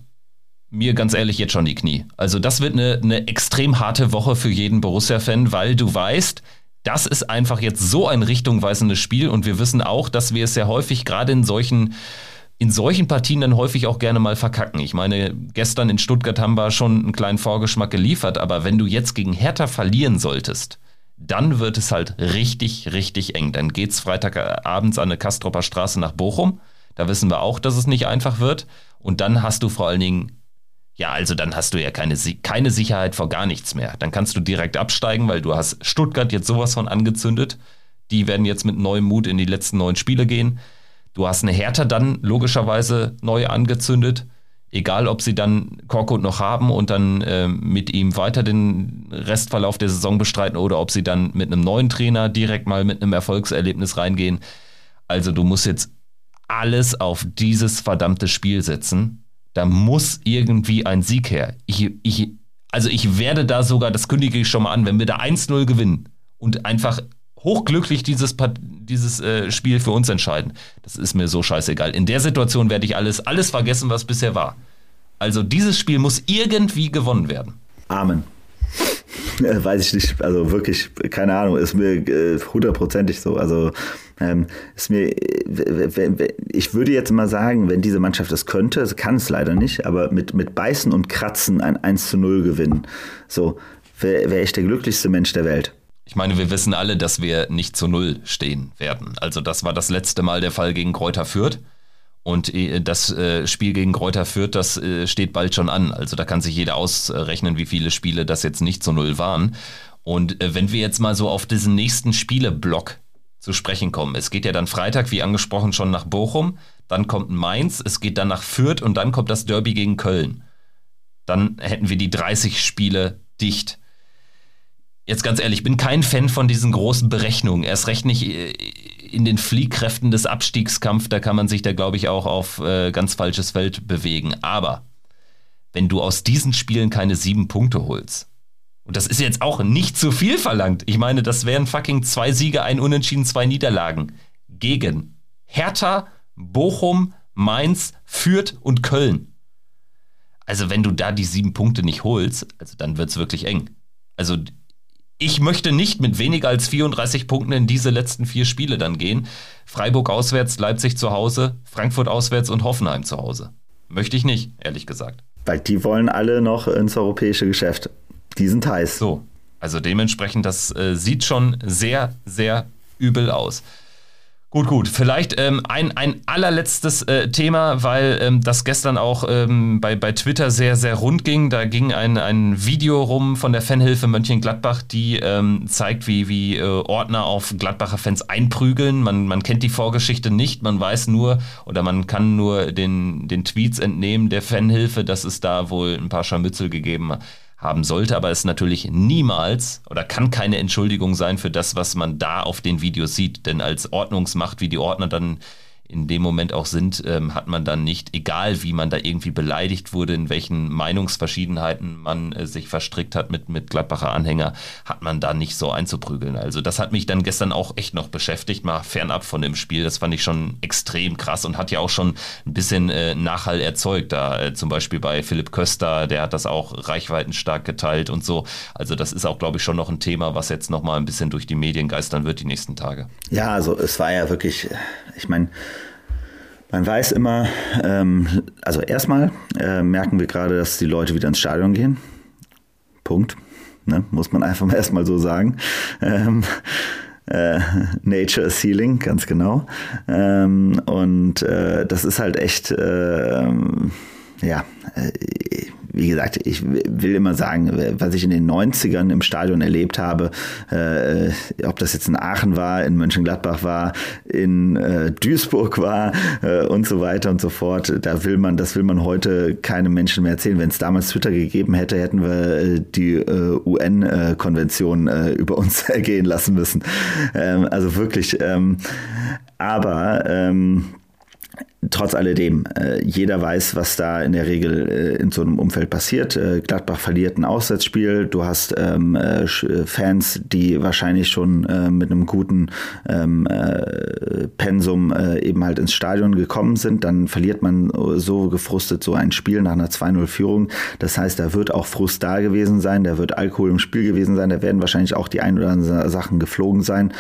mir ganz ehrlich jetzt schon die Knie. Also das wird eine, eine extrem harte Woche für jeden Borussia-Fan, weil du weißt, das ist einfach jetzt so ein richtungweisendes Spiel und wir wissen auch, dass wir es sehr häufig gerade in solchen in solchen Partien dann häufig auch gerne mal verkacken. Ich meine, gestern in Stuttgart haben wir schon einen kleinen Vorgeschmack geliefert, aber wenn du jetzt gegen Hertha verlieren solltest, dann wird es halt richtig, richtig eng. Dann geht es Freitagabends an der Kastropper Straße nach Bochum. Da wissen wir auch, dass es nicht einfach wird. Und dann hast du vor allen Dingen ja, also dann hast du ja keine, keine Sicherheit vor gar nichts mehr. Dann kannst du direkt absteigen, weil du hast Stuttgart jetzt sowas von angezündet. Die werden jetzt mit neuem Mut in die letzten neun Spiele gehen. Du hast eine Hertha dann logischerweise neu angezündet. Egal, ob sie dann Korkut noch haben und dann äh, mit ihm weiter den Restverlauf der Saison bestreiten oder ob sie dann mit einem neuen Trainer direkt mal mit einem Erfolgserlebnis reingehen. Also du musst jetzt alles auf dieses verdammte Spiel setzen da muss irgendwie ein Sieg her. Ich, ich, also ich werde da sogar, das kündige ich schon mal an, wenn wir da 1-0 gewinnen und einfach hochglücklich dieses, dieses äh, Spiel für uns entscheiden, das ist mir so scheißegal. In der Situation werde ich alles, alles vergessen, was bisher war. Also dieses Spiel muss irgendwie gewonnen werden. Amen. Weiß ich nicht, also wirklich, keine Ahnung, ist mir äh, hundertprozentig so. Also ähm, ist mir, äh, ich würde jetzt mal sagen, wenn diese Mannschaft es könnte, kann es leider nicht, aber mit, mit Beißen und Kratzen ein 1 zu 0 gewinnen, so, wäre wär ich der glücklichste Mensch der Welt. Ich meine, wir wissen alle, dass wir nicht zu Null stehen werden. Also das war das letzte Mal der Fall gegen Kräuter Fürth. Und äh, das äh, Spiel gegen Kräuter Fürth, das steht bald schon an. Also da kann sich jeder ausrechnen, wie viele Spiele das jetzt nicht zu Null waren. Und wenn wir jetzt mal so auf diesen nächsten Spieleblock zu sprechen kommen. Es geht ja dann Freitag, wie angesprochen, schon nach Bochum, dann kommt Mainz, es geht dann nach Fürth und dann kommt das Derby gegen Köln. Dann hätten wir die 30 Spiele dicht. Jetzt ganz ehrlich, ich bin kein Fan von diesen großen Berechnungen. Erst recht nicht äh, in den Fliehkräften des Abstiegskampfs, da kann man sich da, glaube ich, auch auf äh, ganz falsches Feld bewegen. Aber wenn du aus diesen Spielen keine sieben Punkte holst, und das ist jetzt auch nicht zu viel verlangt. Ich meine, das wären fucking zwei Siege, ein Unentschieden, zwei Niederlagen. Gegen Hertha, Bochum, Mainz, Fürth und Köln. Also wenn du da die sieben Punkte nicht holst, also dann wird es wirklich eng. Also ich möchte nicht mit weniger als 34 Punkten in diese letzten vier Spiele dann gehen. Freiburg auswärts, Leipzig zu Hause, Frankfurt auswärts und Hoffenheim zu Hause. Möchte ich nicht, ehrlich gesagt. Weil die wollen alle noch ins europäische Geschäft. Die sind heiß. So, also dementsprechend, das äh, sieht schon sehr, sehr übel aus. Gut, gut. Vielleicht ähm, ein, ein allerletztes äh, Thema, weil ähm, das gestern auch ähm, bei, bei Twitter sehr, sehr rund ging. Da ging ein, ein Video rum von der Fanhilfe Mönchengladbach, die ähm, zeigt, wie, wie äh, Ordner auf Gladbacher Fans einprügeln. Man, man kennt die Vorgeschichte nicht, man weiß nur oder man kann nur den, den Tweets entnehmen der Fanhilfe, dass es da wohl ein paar Scharmützel gegeben hat haben sollte, aber es natürlich niemals oder kann keine Entschuldigung sein für das, was man da auf den Videos sieht. Denn als Ordnungsmacht, wie die Ordner dann in dem Moment auch sind, ähm, hat man dann nicht, egal wie man da irgendwie beleidigt wurde, in welchen Meinungsverschiedenheiten man äh, sich verstrickt hat mit, mit Gladbacher Anhänger, hat man da nicht so einzuprügeln. Also das hat mich dann gestern auch echt noch beschäftigt, mal fernab von dem Spiel. Das fand ich schon extrem krass und hat ja auch schon ein bisschen äh, Nachhall erzeugt. Da äh, zum Beispiel bei Philipp Köster, der hat das auch reichweitenstark geteilt und so. Also das ist auch, glaube ich, schon noch ein Thema, was jetzt noch mal ein bisschen durch die Medien geistern wird die nächsten Tage. Ja, also es war ja wirklich, ich meine, man weiß immer, ähm, also erstmal äh, merken wir gerade, dass die Leute wieder ins Stadion gehen. Punkt. Ne? Muss man einfach mal erstmal so sagen. Ähm, äh, Nature is Healing, ganz genau. Ähm, und äh, das ist halt echt, äh, ja, äh, wie gesagt, ich will immer sagen, was ich in den 90ern im Stadion erlebt habe, äh, ob das jetzt in Aachen war, in Mönchengladbach war, in äh, Duisburg war äh, und so weiter und so fort, da will man, das will man heute keinem Menschen mehr erzählen. Wenn es damals Twitter gegeben hätte, hätten wir äh, die äh, UN-Konvention äh, über uns ergehen lassen müssen. Ähm, also wirklich, ähm, aber ähm, trotz alledem, äh, jeder weiß, was da in der Regel äh, in so einem Umfeld passiert. Äh, Gladbach verliert ein Auswärtsspiel, du hast ähm, äh, äh, Fans, die wahrscheinlich schon äh, mit einem guten ähm, Pensum eben halt ins Stadion gekommen sind, dann verliert man so gefrustet so ein Spiel nach einer 2-0-Führung. Das heißt, da wird auch Frust da gewesen sein, da wird Alkohol im Spiel gewesen sein, da werden wahrscheinlich auch die ein oder anderen Sachen geflogen sein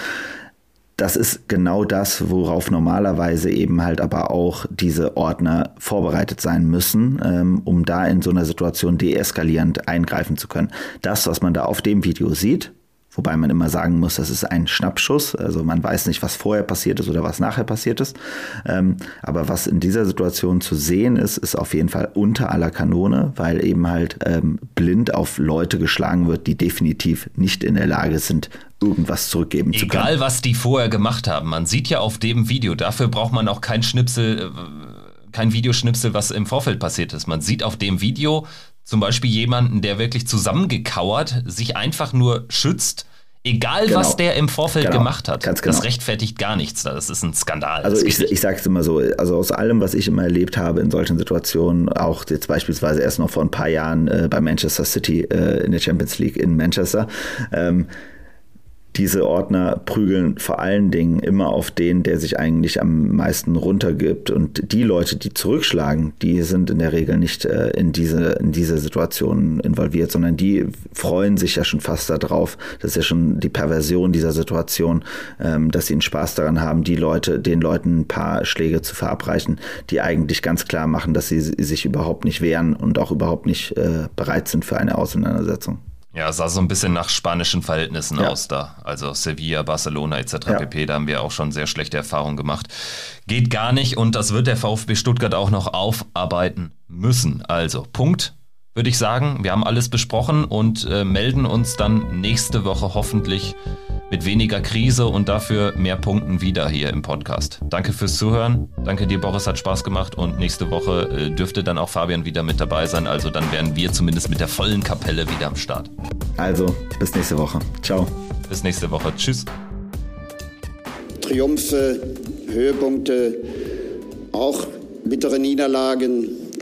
das ist genau das, worauf normalerweise eben halt aber auch diese Ordner vorbereitet sein müssen, ähm, um da in so einer Situation deeskalierend eingreifen zu können. Das, was man da auf dem Video sieht, Wobei man immer sagen muss, das ist ein Schnappschuss. Also man weiß nicht, was vorher passiert ist oder was nachher passiert ist. Ähm, aber was in dieser Situation zu sehen ist, ist auf jeden Fall unter aller Kanone, weil eben halt ähm, blind auf Leute geschlagen wird, die definitiv nicht in der Lage sind, irgendwas zurückgeben Egal, zu können. Egal, was die vorher gemacht haben. Man sieht ja auf dem Video, dafür braucht man auch kein Schnipsel, äh, kein Videoschnipsel, was im Vorfeld passiert ist. Man sieht auf dem Video zum Beispiel jemanden, der wirklich zusammengekauert sich einfach nur schützt. Egal, genau. was der im Vorfeld genau. gemacht hat, Ganz genau. das rechtfertigt gar nichts. Das ist ein Skandal. Also ich, ich sage es immer so, also aus allem, was ich immer erlebt habe in solchen Situationen, auch jetzt beispielsweise erst noch vor ein paar Jahren äh, bei Manchester City äh, in der Champions League in Manchester, ähm, diese Ordner prügeln vor allen Dingen immer auf den, der sich eigentlich am meisten runtergibt. Und die Leute, die zurückschlagen, die sind in der Regel nicht äh, in, diese, in diese Situation involviert, sondern die freuen sich ja schon fast darauf. Das ist ja schon die Perversion dieser Situation, ähm, dass sie einen Spaß daran haben, die Leute, den Leuten ein paar Schläge zu verabreichen, die eigentlich ganz klar machen, dass sie sich überhaupt nicht wehren und auch überhaupt nicht äh, bereit sind für eine Auseinandersetzung. Ja, sah so ein bisschen nach spanischen Verhältnissen ja. aus da. Also Sevilla, Barcelona etc. Ja. pp. Da haben wir auch schon sehr schlechte Erfahrungen gemacht. Geht gar nicht und das wird der VfB Stuttgart auch noch aufarbeiten müssen. Also Punkt würde ich sagen. Wir haben alles besprochen und äh, melden uns dann nächste Woche hoffentlich mit weniger Krise und dafür mehr Punkten wieder hier im Podcast. Danke fürs Zuhören. Danke dir, Boris, hat Spaß gemacht und nächste Woche äh, dürfte dann auch Fabian wieder mit dabei sein. Also dann werden wir zumindest mit der vollen Kapelle wieder am Start. Also, bis nächste Woche. Ciao. Bis nächste Woche. Tschüss. Triumphe, Höhepunkte, auch bittere Niederlagen